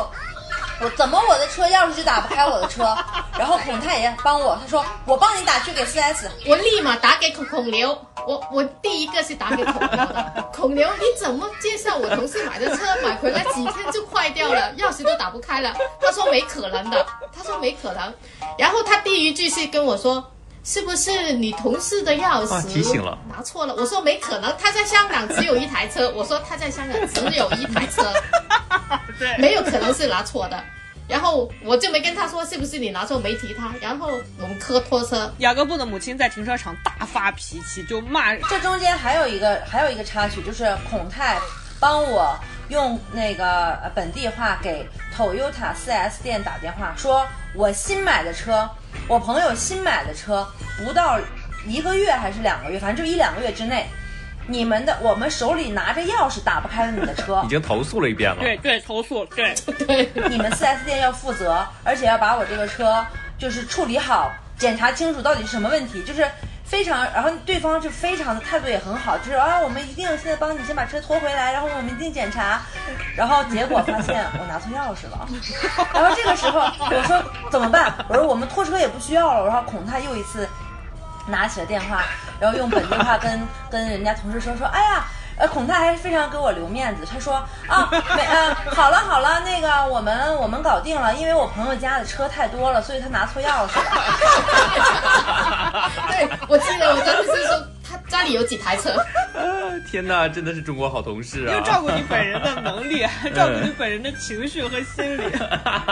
我怎么我的车钥匙就打不开我的车？”然后孔泰也帮我，他说：“我帮你打去给 4S。我立马打给孔孔刘，我我第一个是打给孔刘的。孔刘，你怎么介绍我同事买的车买回来几天就坏掉了，钥匙都打不开了？他说没可能的，他说没可能。然后他第一句是跟我说。是不是你同事的钥哇匙提醒了拿错了？我说没可能，他在香港只有一台车。我说他在香港只有一台车，对没有可能是拿错的。然后我就没跟他说是不是你拿错，没提他。然后我们磕拖车，雅各布的母亲在停车场大发脾气，就骂这中间还有一个还有一个插曲，就是孔泰帮我用那个呃本地话给 Toyota 4S 店打电话，说我新买的车，我朋友新买的车，不到一个月还是两个月，反正就一两个月之内，你们的我们手里拿着钥匙打不开了你的车 已，经投诉了一遍了。对对投诉对，对，你们 4S 店要负责，而且要把我这个车就是处理好，检查清楚到底是什么问题，就是非常，然后对方就非常的态度也很好，就是啊，我们一定现在帮你先把车拖回来，然后我们一定检查，然后结果发现我拿错钥匙了，然后这个时候我说怎么办？我说我们拖车也不需要了，然后孔泰又一次拿起了电话，然后用本地话跟 跟人家同事说说，哎呀。呃，孔泰还是非常给我留面子，他说啊，没呃，好了好了，那个我们我们搞定了，因为我朋友家的车太多了，所以他拿错钥匙了。对我记得我当时是说他家里有几台车，啊 天哪，真的是中国好同事啊！又照顾你本人的能力，还 照顾你本人的情绪和心理，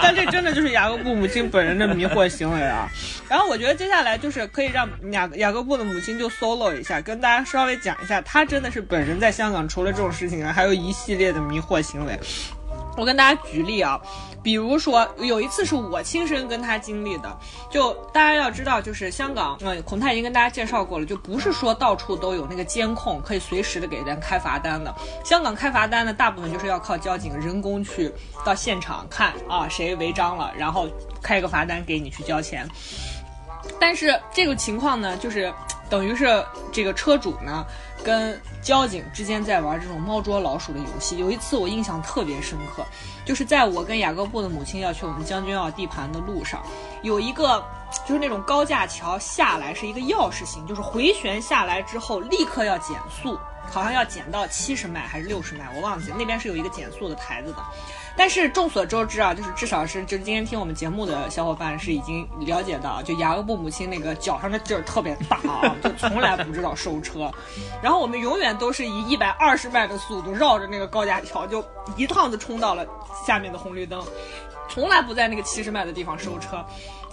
但这真的就是雅各布母亲本人的迷惑行为啊。然后我觉得接下来就是可以让雅雅各布的母亲就 solo 一下，跟大家稍微讲一下，她真的是本人在香港除了这种事情啊，还有一系列的迷惑行为。我跟大家举例啊，比如说有一次是我亲身跟他经历的，就大家要知道，就是香港，嗯，孔泰已经跟大家介绍过了，就不是说到处都有那个监控，可以随时的给人开罚单的。香港开罚单呢，大部分就是要靠交警人工去到现场看啊谁违章了，然后开个罚单给你去交钱。但是这个情况呢，就是等于是这个车主呢跟交警之间在玩这种猫捉老鼠的游戏。有一次我印象特别深刻，就是在我跟雅各布的母亲要去我们将军澳地盘的路上，有一个 就是那种高架桥下来是一个钥匙形，就是回旋下来之后立刻要减速，好像要减到七十迈还是六十迈，我忘记那边是有一个减速的台子的。但是众所周知啊，就是至少是就是今天听我们节目的小伙伴是已经了解到，就雅各布母亲那个脚上的劲儿特别大啊，就从来不知道收车。然后我们永远都是以一百二十迈的速度绕着那个高架桥，就一趟子冲到了下面的红绿灯，从来不在那个七十迈的地方收车。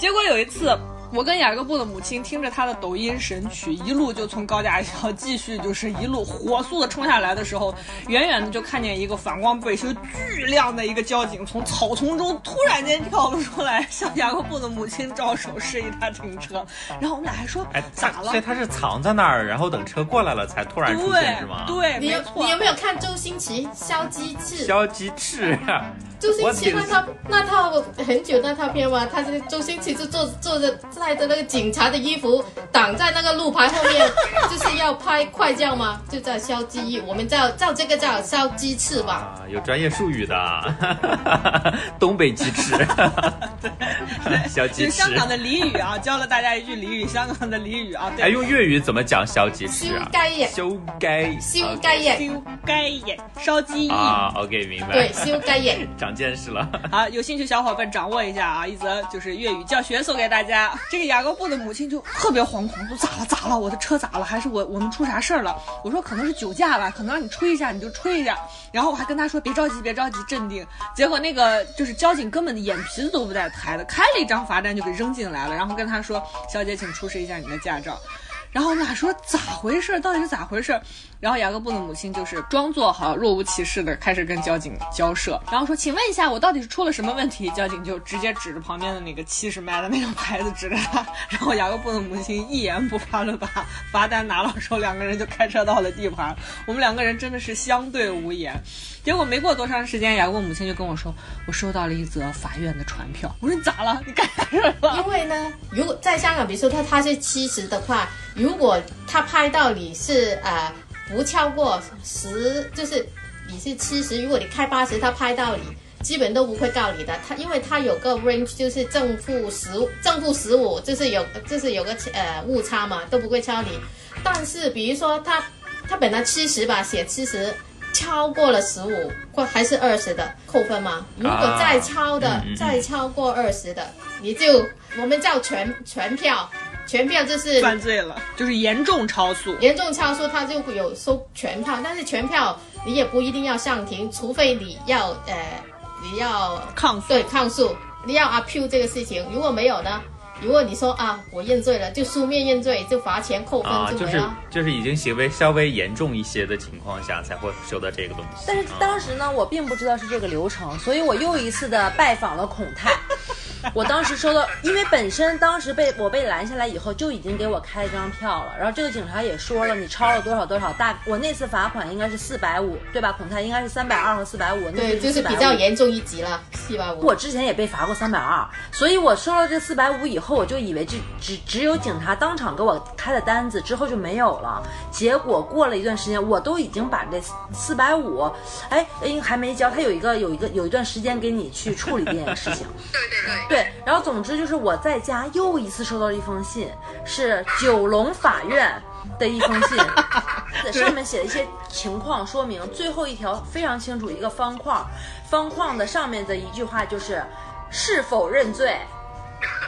结果有一次，我跟雅各布的母亲听着他的抖音神曲，一路就从高架桥继续就是一路火速的冲下来的时候，远远的就看见一个反光背心巨亮的一个交警从草丛中突然间跳了出来，向雅各布的母亲招手示意他停车。然后我们俩还说哎，咋了所以？他是藏在那儿，然后等车过来了才突然出现是吗？对，你有没错。你有没有看周星驰烧鸡翅？消鸡翅，周星驰那套那套很久那套片嘛，他是周星驰就坐坐着带着那个警察的衣服挡在那个路牌后面，就是要拍快叫吗，就叫烧鸡，我们叫叫这个叫烧鸡翅吧。啊，有专业术语的，东北鸡翅，小鸡翅就是香。港的俚语啊，教了大家一句俚语，香港的俚语啊，对，哎，用粤语怎么讲小鸡燒翅啊？雞翼，修该，燒雞翼，燒雞翼、烧鸡翼。啊，OK，明白。對，燒雞翼。长见识了。好，有兴趣小伙伴掌握一下啊，一则就是粤语教学送给大家。这个牙膏布的母亲就特别惶恐，说咋了咋了，我的车咋了？还是我我们出啥事儿了？我说可能是酒驾吧，可能让你吹一下你就吹一下。然后我还跟他说别着急别着急，镇定。结果那个就是交警根本的眼皮子都不带抬的，开了一张罚单就给扔进来了，然后跟他说小姐请出示一下你的驾照。然后我们俩说咋回事？到底是咋回事？然后雅各布的母亲就是装作好若无其事的开始跟交警交涉，然后说：“请问一下，我到底是出了什么问题？”交警就直接指着旁边的那个七十迈的那个牌子指着他，然后雅各布的母亲一言不发的把罚单拿到手，两个人就开车到了地盘。我们两个人真的是相对无言。结果没过多长时间，雅各布母亲就跟我说：“我收到了一则法院的传票。”我说：“你咋了？你干啥事了？”因为呢，如果在香港，比如说他他是七十的话，如果他拍到你是呃不超过十，就是你是七十，如果你开八十，他拍到你，基本都不会告你的。他因为他有个 range，就是正负十正负十五，就是有就是有个呃误差嘛，都不会超你。但是比如说他他本来七十吧，写七十。超过了十五或还是二十的扣分吗？如果再超的，嗯嗯嗯再超过二十的，你就我们叫全全票，全票就是犯罪了，就是严重超速。严重超速，他就会有收全票，但是全票你也不一定要上庭，除非你要呃你要抗诉对抗诉，你要 appeal 这个事情，如果没有呢？如果你说啊，我认罪了，就书面认罪，就罚钱扣分啊，就是就没了。就是已经行为稍微严重一些的情况下才会收到这个东西。但是啊当时呢，我并不知道是这个流程，所以我又一次的拜访了孔泰。我当时收到，因为本身当时被我被拦下来以后，就已经给我开一张票了，然后这个警察也说了，你超了多少多少，大我那次罚款应该是四百五，对吧？孔泰应该是三百二和四百五，那对，就是比较严重一级了，四百五。我之前也被罚过三百二，所以我收了这四百五以后，我就以为这只只有警察当场给我开的单子，之后就没有了。结果过了一段时间，我都已经把这四百五，哎，哎还没交，他有一个有一个有一段时间给你去处理这件事情。对 对对，对，然后总之就是我在家又一次收到了一封信，是九龙法院的一封信，在上面写了一些情况说明，最后一条非常清楚，一个方框，方框的上面的一句话就是是否认罪。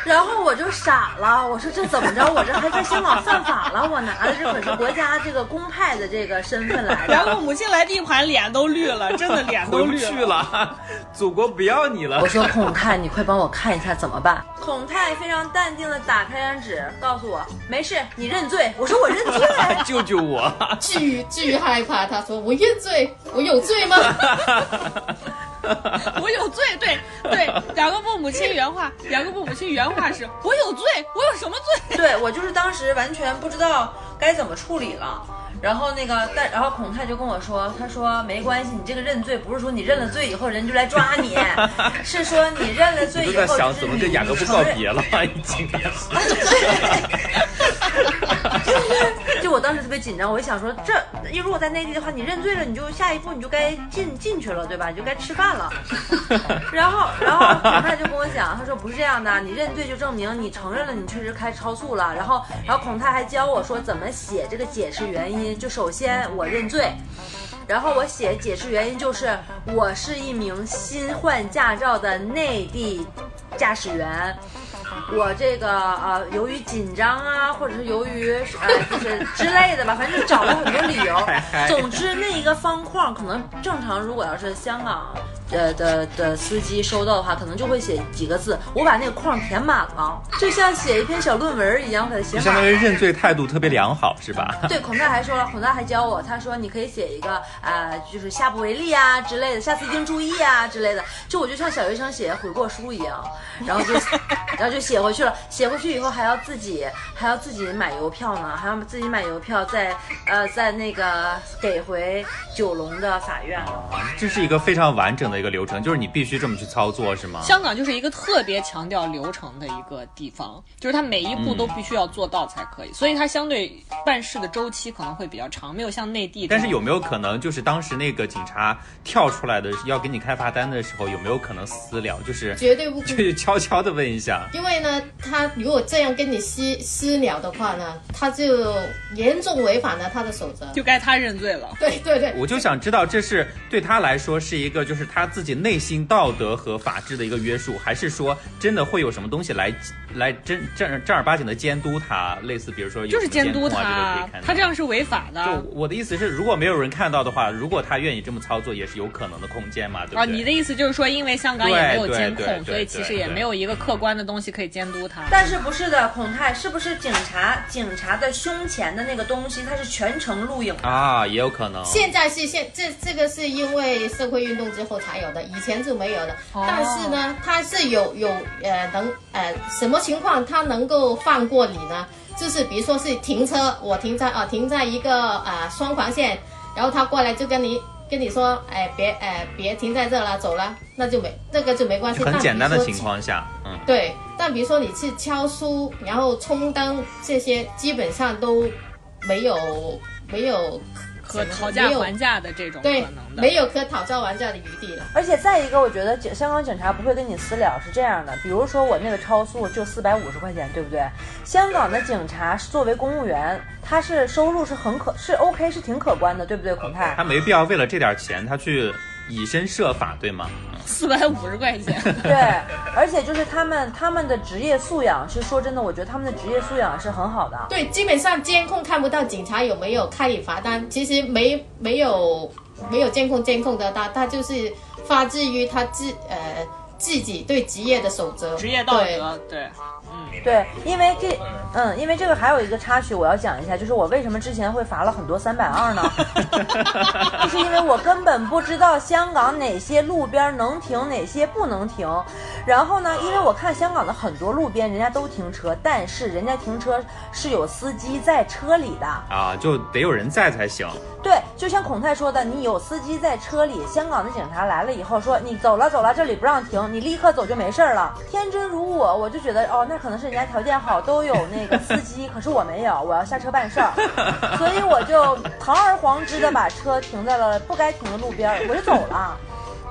然后我就傻了，我说这怎么着？我这还在香港犯法了？我拿的这可是国家这个公派的这个身份来的。然后母亲来地盘，脸都绿了，真的脸都回不绿去了，祖国不要你了我。说孔泰，你快帮我看一下怎么办？孔泰非常淡定的打开张纸，告诉我没事，你认罪。我说我认罪。救救我！巨巨害怕，他说我认罪，我有罪吗？我有罪，对对，雅各布母亲原话，雅各布母亲原话是：我有罪，我有什么罪？对我就是当时完全不知道该怎么处理了。然后那个，但然后孔泰就跟我说，他说没关系，你这个认罪不是说你认了罪以后人就来抓你，是说你认了罪以后就是想怎么跟你雅各布你承认告别了，已经。就 我当时特别紧张，我就想说，这如果在内地的话，你认罪了，你就下一步你就该进进去了，对吧？你就该吃饭了。然后，然后孔泰就跟我讲，他说不是这样的，你认罪就证明你承认了你确实开超速了。然后，然后孔泰还教我说怎么写这个解释原因，就首先我认罪。然后我写解释原因就是我是一名新换驾照的内地驾驶员，我这个呃由于紧张啊，或者是由于呃就是之类的吧，反正就找了很多理由。总之那一个方框可能正常，如果要是香港。呃的的司机收到的话，可能就会写几个字，我把那个框填满了，就像写一篇小论文一样，给它写满相当于认罪态度特别良好，是吧？对，孔大还说了，孔大还教我，他说你可以写一个呃，就是下不为例啊之类的，下次一定注意啊之类的。就我就像小学生写悔过书一样，然后就然后就写回去了。写回去以后还要自己还要自己买邮票呢，还要自己买邮票再呃再那个给回九龙的法院。这是一个非常完整的一个流程，就是你必须这么去操作，是吗？香港就是一个特别强调流程的一个地方，就是它每一步都必须要做到才可以，所以它相对办事的周期可能会比较长，没有像内地。但是有没有可能，就是当时那个警察跳出来的要给你开罚单的时候，有没有可能私了？就是绝对不可 就是悄悄的问一下，因为呢，他如果这样跟你私私了的话呢，他就严重违反了他的守则。就该他认罪了。对对对，我就想知道，这是对他来说是一个就是他自己内心道德和法治的一个约束，还是说真的会有什么东西来来真正正儿八经的监督他？类似比如说有就是监督控啊这个可以他看，到他这样是违法的就。我的意思是，如果没有人看到的话，如果他愿意这么操作，也是有可能的空间嘛，对不对？啊，你的意思就是说，因为香港也没有监控，所以其实也没有一个客观的东西可以监督他。但是不是的，孔泰是不是警察警察的胸前的那个东西，它是全程录影的？啊，也有可能。现在是现这这个是因为社会运动之后才有的，以前就没有的。但是呢，它是有有呃能呃什么情况它能够放过你呢？就是比如说是停车，我停在啊、停在一个呃双黄线，然后他过来就跟你跟你说，哎别哎别停在这了，走了，那就没这个就没关系。很简单的情况下，嗯，对，但比如说你去敲书，然后冲灯这些，基本上都没有没有可讨价还价的这种可对能的。没有可讨价还价的余地了。而且再一个，我觉得警香港警察不会跟你私了，是这样的，比如说我那个超速就四百五十块钱，对不对？香港的警察作为公务员，他是收入是很可是 OK 是挺可观的，对不对，孔泰？他没必要为了这点钱，他去以身设法，对吗？四百五十块钱，对，而且就是他们他们的职业素养，是说真的，我觉得他们的职业素养是很好的。对，基本上监控看不到警察有没有开你罚单，其实没没有没有监控监控的，他，他就是发自于他自呃自己对职业的守则，职业道对德，对，对，因为这，嗯，因为这个还有一个插曲我要讲一下，就是我为什么之前会罚了很多三百二呢？就是因为我根本不知道香港哪些路边能停，哪些不能停。然后呢，因为我看香港的很多路边人家都停车，但是人家停车是有司机在车里的。啊，就得有人在才行。对，就像孔太说的，你有司机在车里，香港的警察来了以后说你走了走了，这里不让停，你立刻走就没事儿了。天真如我，我就觉得哦，那可能是人家条件好，都有那个司机，可是我没有，我要下车办事儿，所以我就堂而皇之的把车停在了不该停的路边儿，我就走了。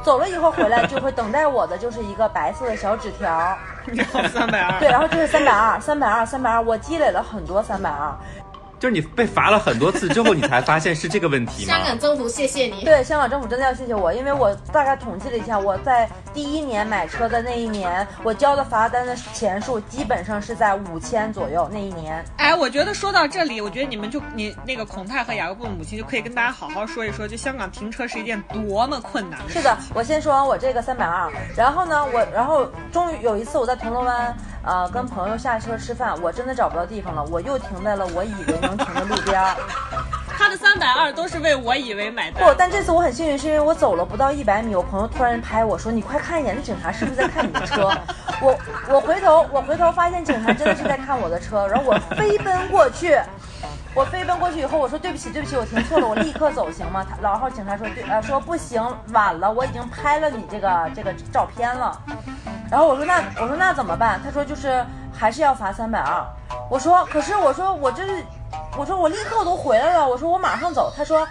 走了以后回来就会等待我的就是一个白色的小纸条，三百二，对，然后就是三百二，三百二，三百二，我积累了很多三百二，就是你被罚了很多次之后，你才发现是这个问题吗？香港政府谢谢你。对，香港政府真的要谢谢我，因为我大概统计了一下，我在第一年买车的那一年，我交的罚单的钱数基本上是在五千左右。那一年，哎，我觉得说到这里，我觉得你们就你那个孔泰和雅各布的母亲就可以跟大家好好说一说，就香港停车是一件多么困难的事。是的，我先说完我这个三百二，然后呢，我然后终于有一次我在铜锣湾，呃，跟朋友下车吃饭，我真的找不到地方了，我又停在了我以为能停的路边儿。他的三百二都是为我以为买单不，。但这次我很幸运，是因为我走了不到一百米，我朋友突然拍我说：“你快看一眼，那警察是不是在看你的车？”我我回头我回头发现警察真的是在看我的车，然后我飞奔过去。我飞奔过去以后，我说对不起，对不起，我停错了，我立刻走行吗？他然后警察说对，呃，说不行，晚了，我已经拍了你这个这个照片了。然后我说那我说那怎么办？他说就是还是要罚三百二。我说可是我说我这是，我说我立刻我都回来了，我说我马上走。他说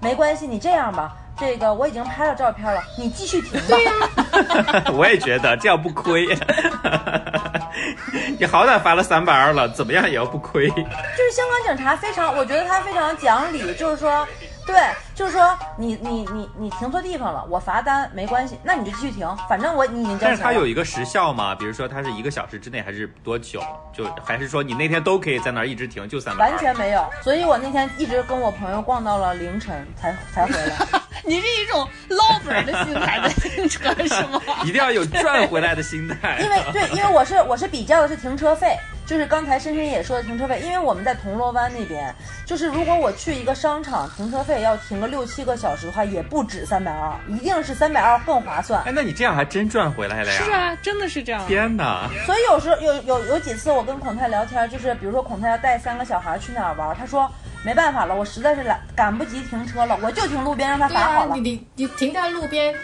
没关系，你这样吧，这个我已经拍了照片了，你继续停吧。对呀、我也觉得这样不亏。你好歹罚了三百二了，怎么样也要不亏。就是香港警察非常，我觉得他非常讲理，就是说，对，就是说你你你你停错地方了，我罚单没关系，那你就继续停，反正我你已经交但是钱了。它有一个时效吗？比如说它是一个小时之内，还是多久？就还是说你那天都可以在那儿一直停，就三百完全没有，所以我那天一直跟我朋友逛到了凌晨才才回来。你是一种捞本的心态在停车是吗？一定要有赚回来的心态。因为对，因为我是我是比较的是停车费，就是刚才深深也说的停车费，因为我们在铜锣湾那边，就是如果我去一个商场停车费要停个六七个小时的话，也不止三百二，一定是三百二更划算。哎，那你这样还真赚回来了呀！是啊，真的是这样。天哪！所以有时候有有有几次我跟孔太聊天，就是比如说孔太要带三个小孩去哪儿玩，他说没办法了，我实在是赶赶不及停车了，我就停路边让他罚好了你。你你停在路边，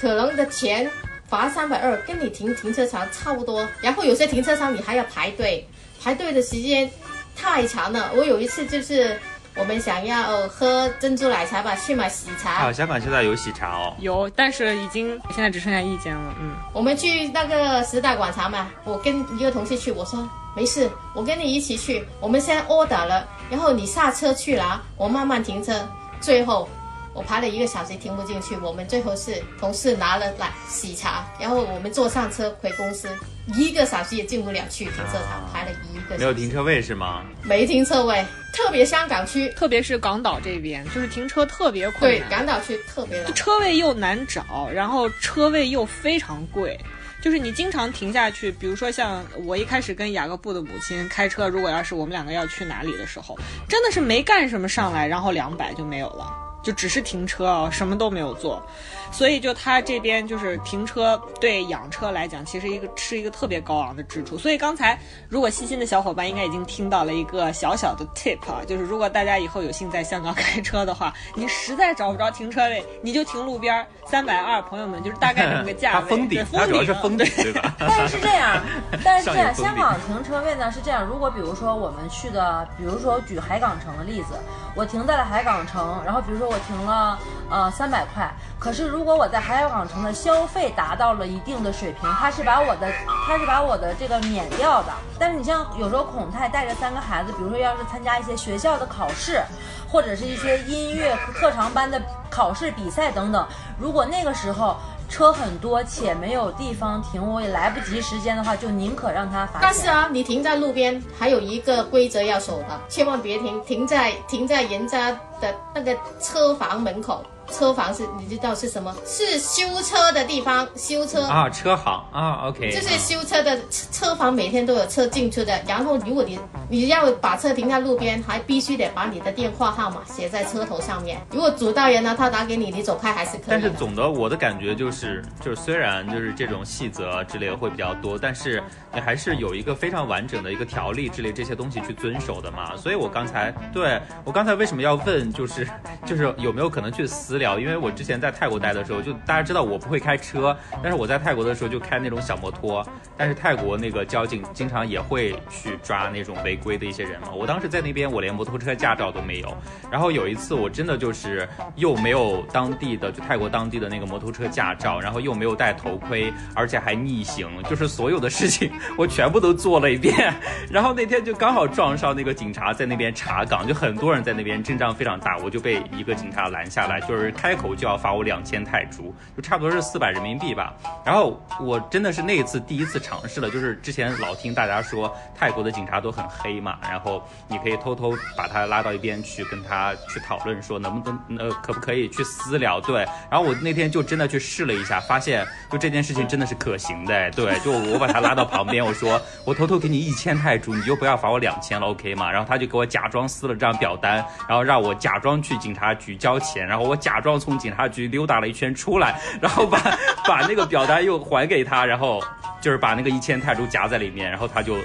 可能的钱罚三百二，跟你停停车场差不多。然后有些停车场你还要排队，排队的时间太长了。我有一次就是我们想要喝珍珠奶茶吧，去买喜茶，啊，香港现在有喜茶哦。有，但是已经现在只剩下一间了。嗯，我们去那个时代广场嘛，我跟一个同事去，我说没事，我跟你一起去。我们先 order 了，然后你下车去拿，我慢慢停车。最后我排了一个小时停不进去，我们最后是同事拿了来喜茶，然后我们坐上车回公司，一个小时也进不了去停车场，排了一个小时，没有停车位是吗？没停车位，特别香港区，特别是港岛这边，就是停车特别困对，港岛区特别难。车位又难找，然后车位又非常贵，就是你经常停下去，比如说像我一开始跟雅各布的母亲开车，如果要是我们两个要去哪里的时候，真的是没干什么上来，然后两百就没有了。就只是停车啊，什么都没有做，所以就他这边就是停车对养车来讲，其实一个是一个特别高昂的支出。所以刚才如果细心的小伙伴应该已经听到了一个小小的 tip 啊，就是如果大家以后有幸在香港开车的话，你实在找不着停车位，你就停路边，三百二，朋友们就是大概这么个价它位。封顶对，它主要是封封顶，对吧？但是是这样，但是是这样，香港停车位呢是这样。如果比如说我们去的，比如说我举海港城的例子，我停在了海港城，然后比如说我停了呃三百块，可是如如果我在海港城的消费达到了一定的水平，它是把我的它是把我的这个免掉的。但是你像有时候孔太带着三个孩子，比如说要是参加一些学校的考试，或者是一些音乐特长班的考试比赛等等，如果那个时候。车很多且没有地方停，我也来不及时间的话，就宁可让他罚。但是啊，你停在路边还有一个规则要守的，千万别停停在停在人家的那个车房门口，车房是你知道是什么？是修车的地方，修车。啊，车行啊，OK，就是修车的车车房，每天都有车进出的。然后，如果你你要把车停在路边，还必须得把你的电话号码写在车头上面。如果主道人呢，他打给你，你走开还是可以。但是总的我的感觉就是，就是虽然就是这种细则之类的会比较多，但是你还是有一个非常完整的一个条例之类这些东西去遵守的嘛。所以我刚才对我刚才为什么要问，就是 就是有没有可能去聊？因为我之前在泰国待的时候，就大家知道我不会开车，但是我在泰国的时候就开那种小摩托，但是泰国那个交警经常也会去抓那种违规的一些人嘛。我当时在那边，我连摩托车驾照都没有。然后有一次，我真的就是又没有当地的就泰国当地的那个摩托车驾照，然后又没有戴头盔，而且还逆行，就是所有的事情我全部都做了一遍。然后那天就刚好撞上那个警察在那边查岗，就很多人在那边阵仗非常大，我就被一个警察拦下来，就是开口就要罚我两千泰铢，就差不多是四百人民币吧。然后我真的是那一次第一次尝试了，就是之前老听大家说泰国的警察都很黑嘛，然后你可以偷偷把他拉到一边去，跟他去讨论说能不能呃可不可以去私聊，对。然后我那天就真的去试了一下，发现就这件事情真的是可行的，对。就我把他拉到旁边，我说我偷偷给你一千泰铢，你就不要罚我两千了，OK 吗？然后他就给我假装撕了张表单，然后让我假装去警察局交钱，然后我假假装从警察局溜达了一圈出来，然后把 把那个表单又还给他，然后就是把那个一千泰铢夹在里面，然后他就。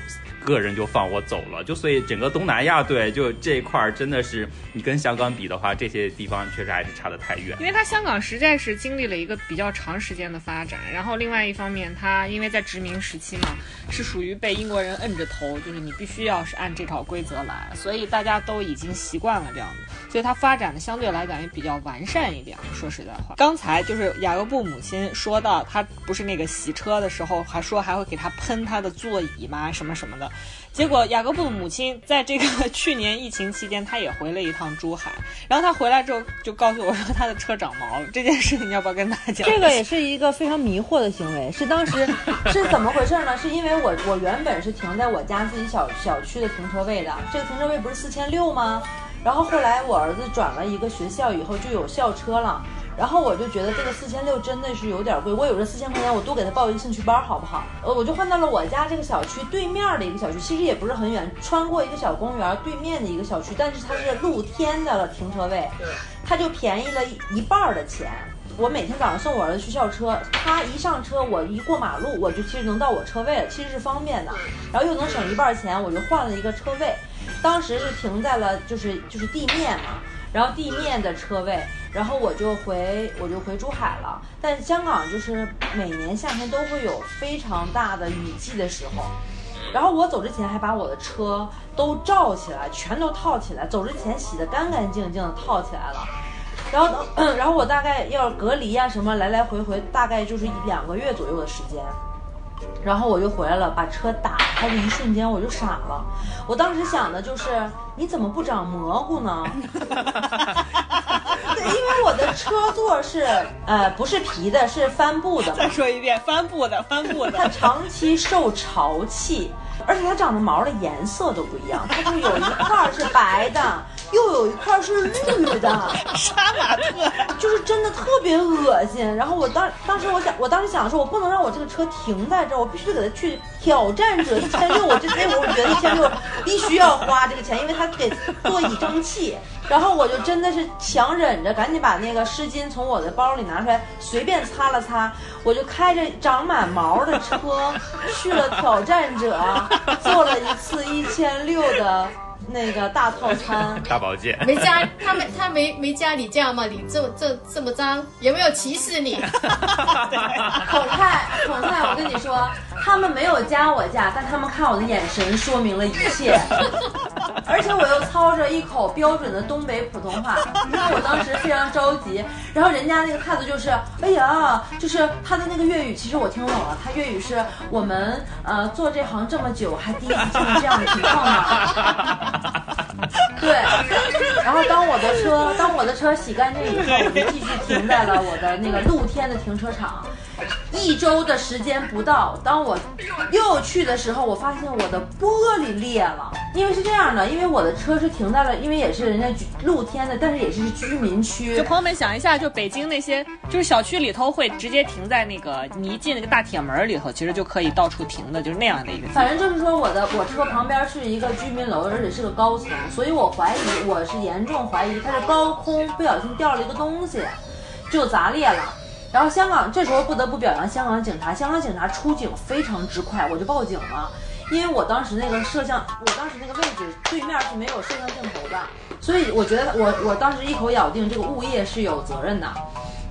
个人就放我走了，就所以整个东南亚对就这一块儿真的是你跟香港比的话，这些地方确实还是差得太远。因为它香港实在是经历了一个比较长时间的发展，然后另外一方面，它因为在殖民时期嘛，是属于被英国人摁着头，就是你必须要是按这套规则来，所以大家都已经习惯了这样子，所以它发展的相对来讲也比较完善一点。说实在话，刚才就是雅各布母亲说到，他不是那个洗车的时候还说还会给他喷他的座椅嘛，什么什么的。结果雅各布的母亲在这个 去年疫情期间，她也回了一趟珠海，然后她回来之后就告诉我说她的车长毛了。这件事情你要不要跟大家讲？这个也是一个非常迷惑的行为，是当时 是怎么回事呢？是因为我我原本是停在我家自己小小区的停车位的，这个停车位不是四千六吗？然后后来我儿子转了一个学校以后就有校车了。然后我就觉得这个四千六真的是有点贵，我有这四千块钱，我多给他报一个兴趣班好不好？呃，我就换到了我家这个小区对面的一个小区，其实也不是很远，穿过一个小公园对面的一个小区，但是它是露天的停车位，它就便宜了一半的钱。我每天早上送我儿子去校车，他一上车，我一过马路，我就其实能到我车位了，其实是方便的，然后又能省一半钱，我就换了一个车位，当时是停在了就是就是地面嘛，然后地面的车位。然后我就回我就回珠海了，但香港就是每年夏天都会有非常大的雨季的时候，然后我走之前还把我的车都罩起来，全都套起来，走之前洗得干干净净的套起来了，然后，然后我大概要隔离啊什么来来回回，大概就是一两个月左右的时间。然后我就回来了，把车打开的一瞬间我就傻了，我当时想的就是你怎么不长蘑菇呢？对，因为我的车座是呃不是皮的，是帆布的。再说一遍，帆布的，帆布的。它长期受潮气，而且它长的毛的颜色都不一样，它就有一块是白的，又有一块是绿的，杀马特，就是真的特别恶心。然后我当当时我想，我当时想的是，我不能让我这个车停在这儿，我必须得给它去挑战者一千六。我这那会儿我觉得一千六必须要花这个钱，因为它得座椅蒸汽。然后我就真的是强忍着，赶紧把那个湿巾从我的包里拿出来，随便擦了擦，我就开着长满毛的车 去了挑战者，做了一次一千六的那个大套餐。大保健。没加他没，他没没加你价吗？你这这这么脏，有没有歧视你？孔泰，孔泰，我跟你说，他们没有加我价，但他们看我的眼神说明了一切。而且我又操着一口标准的东北普通话，你看我当时非常着急，然后人家那个态度就是，哎呀，就是他的那个粤语，其实我听懂了，他粤语是我们呃做这行这么久，还第一次见到这样的情况呢。对，然后当我的车当我的车洗干净以后，我就继续停在了我的那个露天的停车场。一周的时间不到，当我又去的时候，我发现我的玻璃裂了。因为是这样的，因为我的车是停在了，因为也是人家居露天的，但是也是居民区就。朋友们想一下，就北京那些就是小区里头会直接停在那个你一进那个大铁门里头，其实就可以到处停的，就是那样的一个。反正就是说，我的我车旁边是一个居民楼，而且是个高层，所以我怀疑我是严重怀疑它是高空不小心掉了一个东西，就砸裂了。然后香港这时候不得不表扬香港警察，香港警察出警非常之快，我就报警了。因为我当时那个摄像，我当时那个位置对面是没有摄像镜头的，所以我觉得我我当时一口咬定这个物业是有责任的，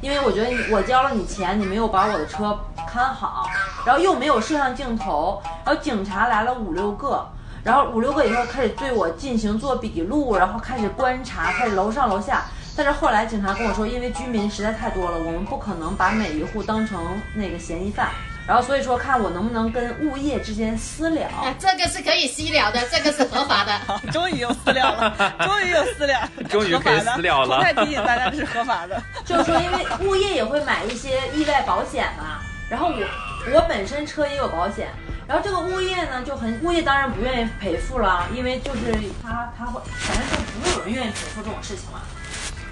因为我觉得我交了你钱，你没有把我的车看好，然后又没有摄像镜头，然后警察来了五六个，然后五六个以后开始对我进行做笔录，然后开始观察，开始楼上楼下。但是后来警察跟我说，因为居民实在太多了，我们不可能把每一户当成那个嫌疑犯，然后所以说看我能不能跟物业之间私了。啊，这个是可以私了的，这个是合法的。终于有私了了，终于有私了，终于可以私了了合法的重再提醒大家，这是合法的。就是说，因为物业也会买一些意外保险嘛，然后我我本身车也有保险，然后这个物业呢就很，物业当然不愿意赔付了，因为就是他他会，反正就不会有人愿意赔付这种事情嘛。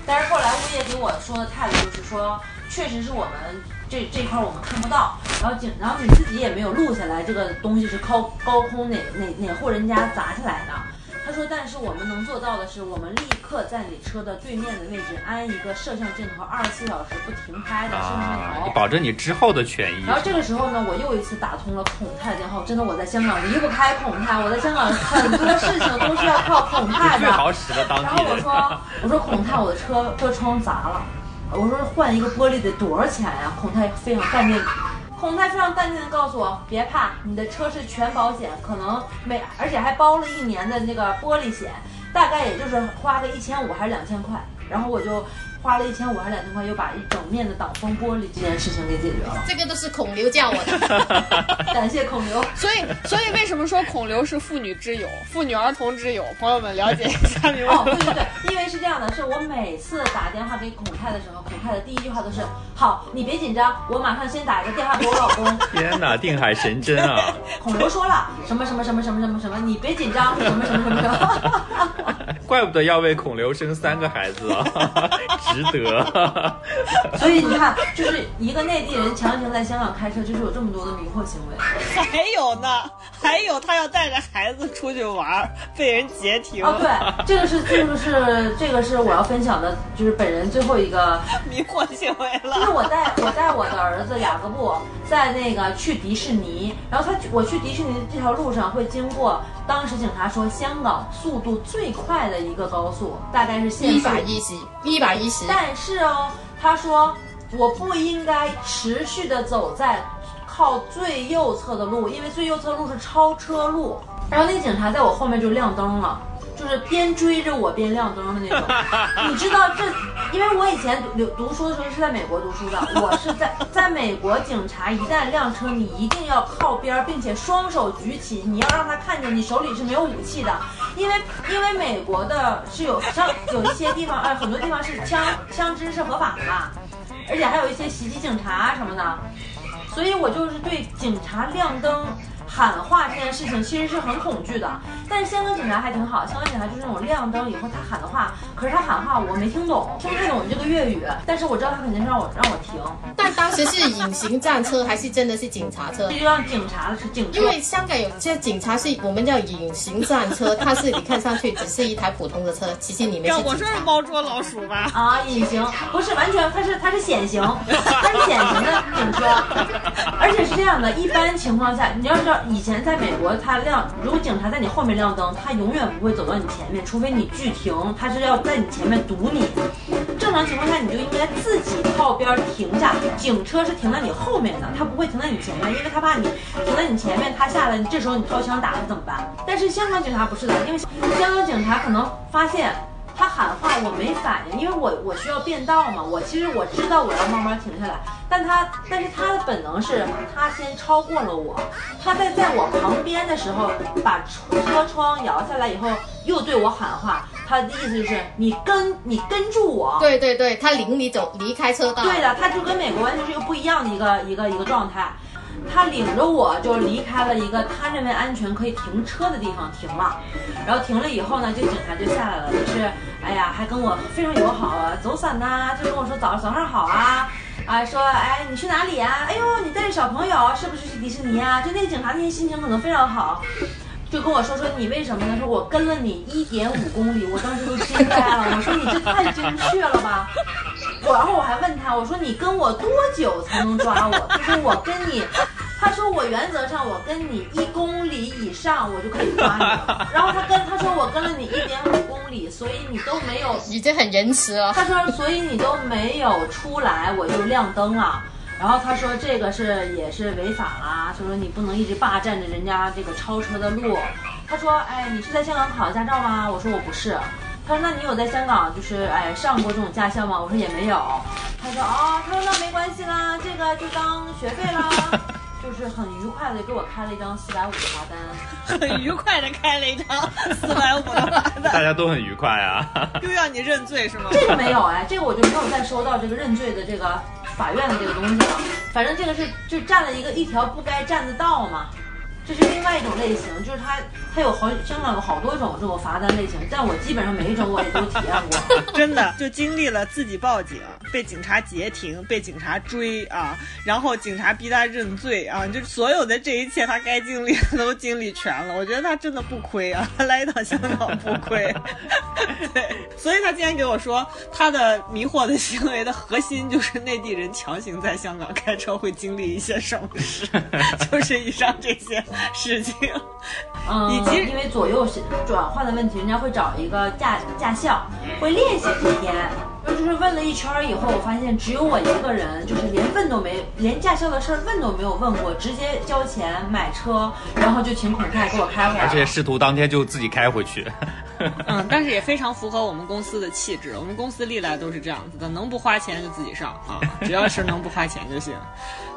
但是后来物业给我说的态度就是说，确实是我们这这块我们看不到，然后警，然后你自己也没有录下来这个东西是高高空哪哪哪户人家砸下来的。他说，但是我们能做到的是，我们立刻在你车的对面的位置安一个摄像镜头，二十四小时不停拍的摄像镜，头。保证你之后的权益然。后这个时候呢，我又一次打通了孔泰的电话。真的，我在香港离不开孔泰，我在香港很多事情都是要靠孔泰最的。好使的当然地然。后我说，我说孔泰，我的车车窗砸了，我说换一个玻璃得多少钱呀？孔泰非常淡定，孔泰非常淡定的告诉我，别怕，你的车是全保险，可能每而且还包了一年的那个玻璃险，大概也就是花个一千五还是两千块，然后我就花了一千五还是两千块，又把一整面的挡风玻璃这件事情给解决了，这个都是孔刘教我的。感谢孔刘。所以，所以为什么说孔刘是妇女之友、妇女儿童之友？朋友们了解一下，明白哦，对对对，因为是这样的，是我每次打电话给孔泰的时候，孔泰的第一句话都是：好，你别紧张，我马上先打一个电话给我老公。天哪，定海神针啊！孔刘说了什么什么什么什么什么什么，你别紧张，什么什么什么什么。怪不得要为孔刘生三个孩子啊，值得。所以你看，就是一个内地人强行在香港开车，就是有这么多的迷惑行为。还有呢，还有他要带着孩子出去玩，被人截停，哦，对，这个是这个是这个是我要分享的，就是本人最后一个 迷惑行为了就是。我带我带我的儿子雅各布在那个去迪士尼，然后他我去迪士尼这条路上会经过，当时警察说香港速度最快的一个高速，大概是限一速百一十，一百一十。但是哦，他说我不应该持续的走在靠最右侧的路，因为最右侧路是超车路。然后那警察在我后面就亮灯了。就是边追着我边亮灯的那种，你知道这，因为我以前读读书的时候是在美国读书的，我是在在美国，警察一旦亮车，你一定要靠边儿，并且双手举起，你要让他看见你手里是没有武器的，因为因为美国的是有像 有一些地方，呃，很多地方是枪枪支是合法的嘛，而且还有一些袭击警察什么的，所以我就是对警察亮灯。喊话这件事情其实是很恐惧的，但是香港警察还挺好，香港警察就是那种亮灯以后他喊的话，可是他喊话我没听懂，听不太懂这个粤语，但是我知道他肯定是让我让我停，但当时是隐形战车还是真的是警察车这？就让警察是警车因。为香港有些警察是我们叫隐形战车，它是你看上去只是一台普通的车，其实里面是我说是。猫捉老鼠吧？啊，隐形不是完全，它是它是显形，它是显形的警车，而且是这样的，一般情况下，你要知道，以前在美国，他亮，如果警察在你后面亮灯，他永远不会走到你前面，除非你拒停，他是要在你前面堵你。正常情况下，你就应该自己靠边停下，警车是停在你后面的，他不会停在你前面，因为他怕你停在你前面，他下来，这时候你掏枪打他怎么办？但是香港警察不是的，因为香港警察可能发现。他喊话我没反应，因为我我需要变道嘛，我其实我知道我要慢慢停下来，但他但是他的本能是他先超过了我，他在在我旁边的时候把车窗摇下来以后又对我喊话，他的意思就是你跟你跟住我，对对对，他领你走离开车道。对的，他就跟美国完全是一个不一样的一个一个一个状态。他领着我就离开了一个他认为安全可以停车的地方停了，然后停了以后呢，这警察就下来了，就是，哎呀，还跟我非常友好啊，走散呐、就跟我说早早上好啊。啊，说，哎，你去哪里呀、哎呦，你带着小朋友是不是去迪士尼呀、就那个警察那天心情可能非常好，就跟我说说你为什么呢？说我跟了你一点五公里，我当时都惊呆了。我说你这太精确了？然后我还问他，我说你跟我多久才能抓我？他说我跟你，他说我原则上我跟你一公里以上我就可以抓你了。然后他跟他说我跟了你一点五公里，所以你都没有 已经很仁慈了。他说，所以你都没有出来，我就亮灯了。然后他说这个是也是违法啦，他说你不能一直霸占着人家这个超车的路。他说，哎，你是在香港考的驾照吗？我说我不是。他说那你有在香港就是哎上过这种驾校吗？我说也没有。他说哦，他说那没关系啦，这个就当学费啦。就是很愉快的给我开了一张四百五的罚单。很愉快的开了一张四百五的罚单，大家都很愉快啊。又要你认罪是吗？这个没有哎，这个我就没有再收到这个认罪的这个法院的这个东西了。反正这个是就占了一个一条不该占的道嘛。这是另外一种类型，就是它它有好香港有好多种这种罚单类型，但我基本上每一种我也都体验过。真的就经历了自己报警、被警察截停、被警察追啊，然后警察逼他认罪啊，就所有的这一切他该经历的都经历全了。我觉得他真的不亏啊，来一趟香港不亏。对，所以他今天给我说，他的迷惑的行为的核心就是内地人强行在香港开车会经历一些什么事，就是以上这些 事情。嗯，以及因为左右是转换的问题，人家会找一个驾驾校，会练习几天。就是问了一圈儿以后，我发现只有我一个人，就是连问都没，连驾校的事儿问都没有问过，直接交钱买车，然后就请孔泰给我开回来。而且试图当天就自己开回去。嗯，但是 也非常符合我们公司的气质。我们公司历来都是这样子的，能不花钱就自己上啊，只要是能不花钱就行，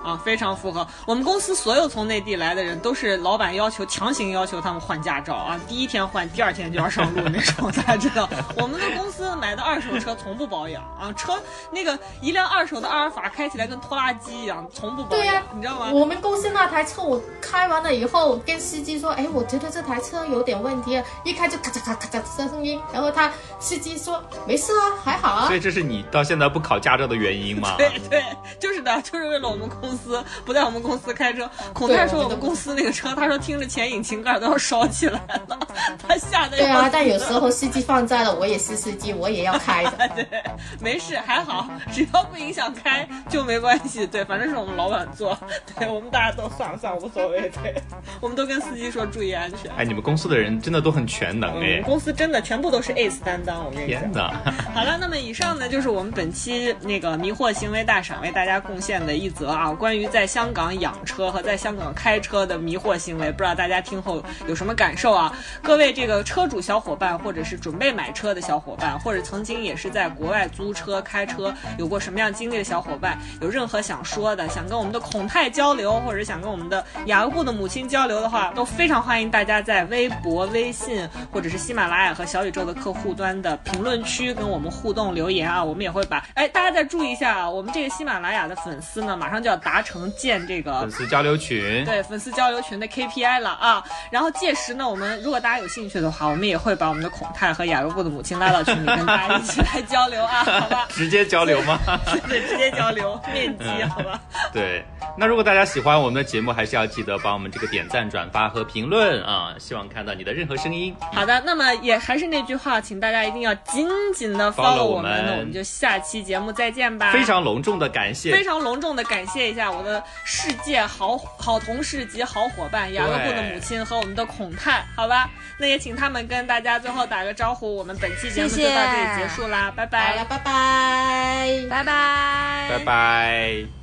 啊，非常符合。我们公司所有从内地来的人，都是老板要求强行要求他们换驾照啊，第一天换，第二天就要上路那种。大家知道，我们的公司买的二手车从不保养啊，车那个一辆二手的阿尔法开起来跟拖拉机一样，从不保养，对呀、你知道吗？我们公司那台车我开完了以后，跟司机说，哎，我觉得这台车有点问题啊，一开就咔嚓咔嚓咔嚓声音，然后他司机说没事啊，还好啊所。以这是你到现在不考驾照的原因吗？对对，就是的，就是为了我们公司不在我们公司开车。孔泰说我们公司那个车，他说听着前引擎盖都要烧起来了，他吓得对啊，但有时候司机放在了，我也是司机，我也要开的。对，没事还好，只要不影响开就没关系。对，反正是我们老板做，对我们大家都算了算了无所谓。对，我们都跟司机说注意安全。哎，你们公司的人真的都很全能我们哎！公司真的全部都是 ace 担当，我跟你讲天。哪！好了，那么以上呢就是我们本期那个迷惑行为大赏为大家贡献的一则啊，关于在香港养车和在香港开车的迷惑行为，不知道大家听后有什么感受啊？各位这个车主小伙伴，或者是准备买车的小伙伴，或者曾经也是在国外租车、开车有过什么样经历的小伙伴，有任何想说的，想跟我们的孔泰交流，或者想跟我们的雅各布的母亲交流的话，都非常欢迎大家在微博、微信或者是喜马拉雅和小宇宙的客户端的评论区跟我们互动留言啊，我们也会把哎，大家再注意一下啊，我们这个喜马拉雅的粉丝呢，马上就要达成建这个粉丝交流群，对粉丝交流群的 KPI 了啊。然后届时呢，我们如果大家有兴趣的话，我们也会把我们的孔泰和雅各布的母亲拉到群里，跟大家一起来交流啊，好吧？直接交流吗？对，直接交流，面基，好吧？对，那如果大家喜欢我们的节目，还是要记得帮我们这个点赞、转发和评论啊！希望看到你的任何声音。好的，那么也还是那句话，请大家一定要紧紧的 follow 我我们，那我们就下期节目再见吧。非常隆重的感谢非常隆重的感谢一下我的世界好好同事及好伙伴雅各布的母亲和我们的孔泰，好吧？那也请他们跟大家最后打个招呼，我们本期节目就到这里结束啦，拜好拜了，，拜拜。拜拜，拜拜。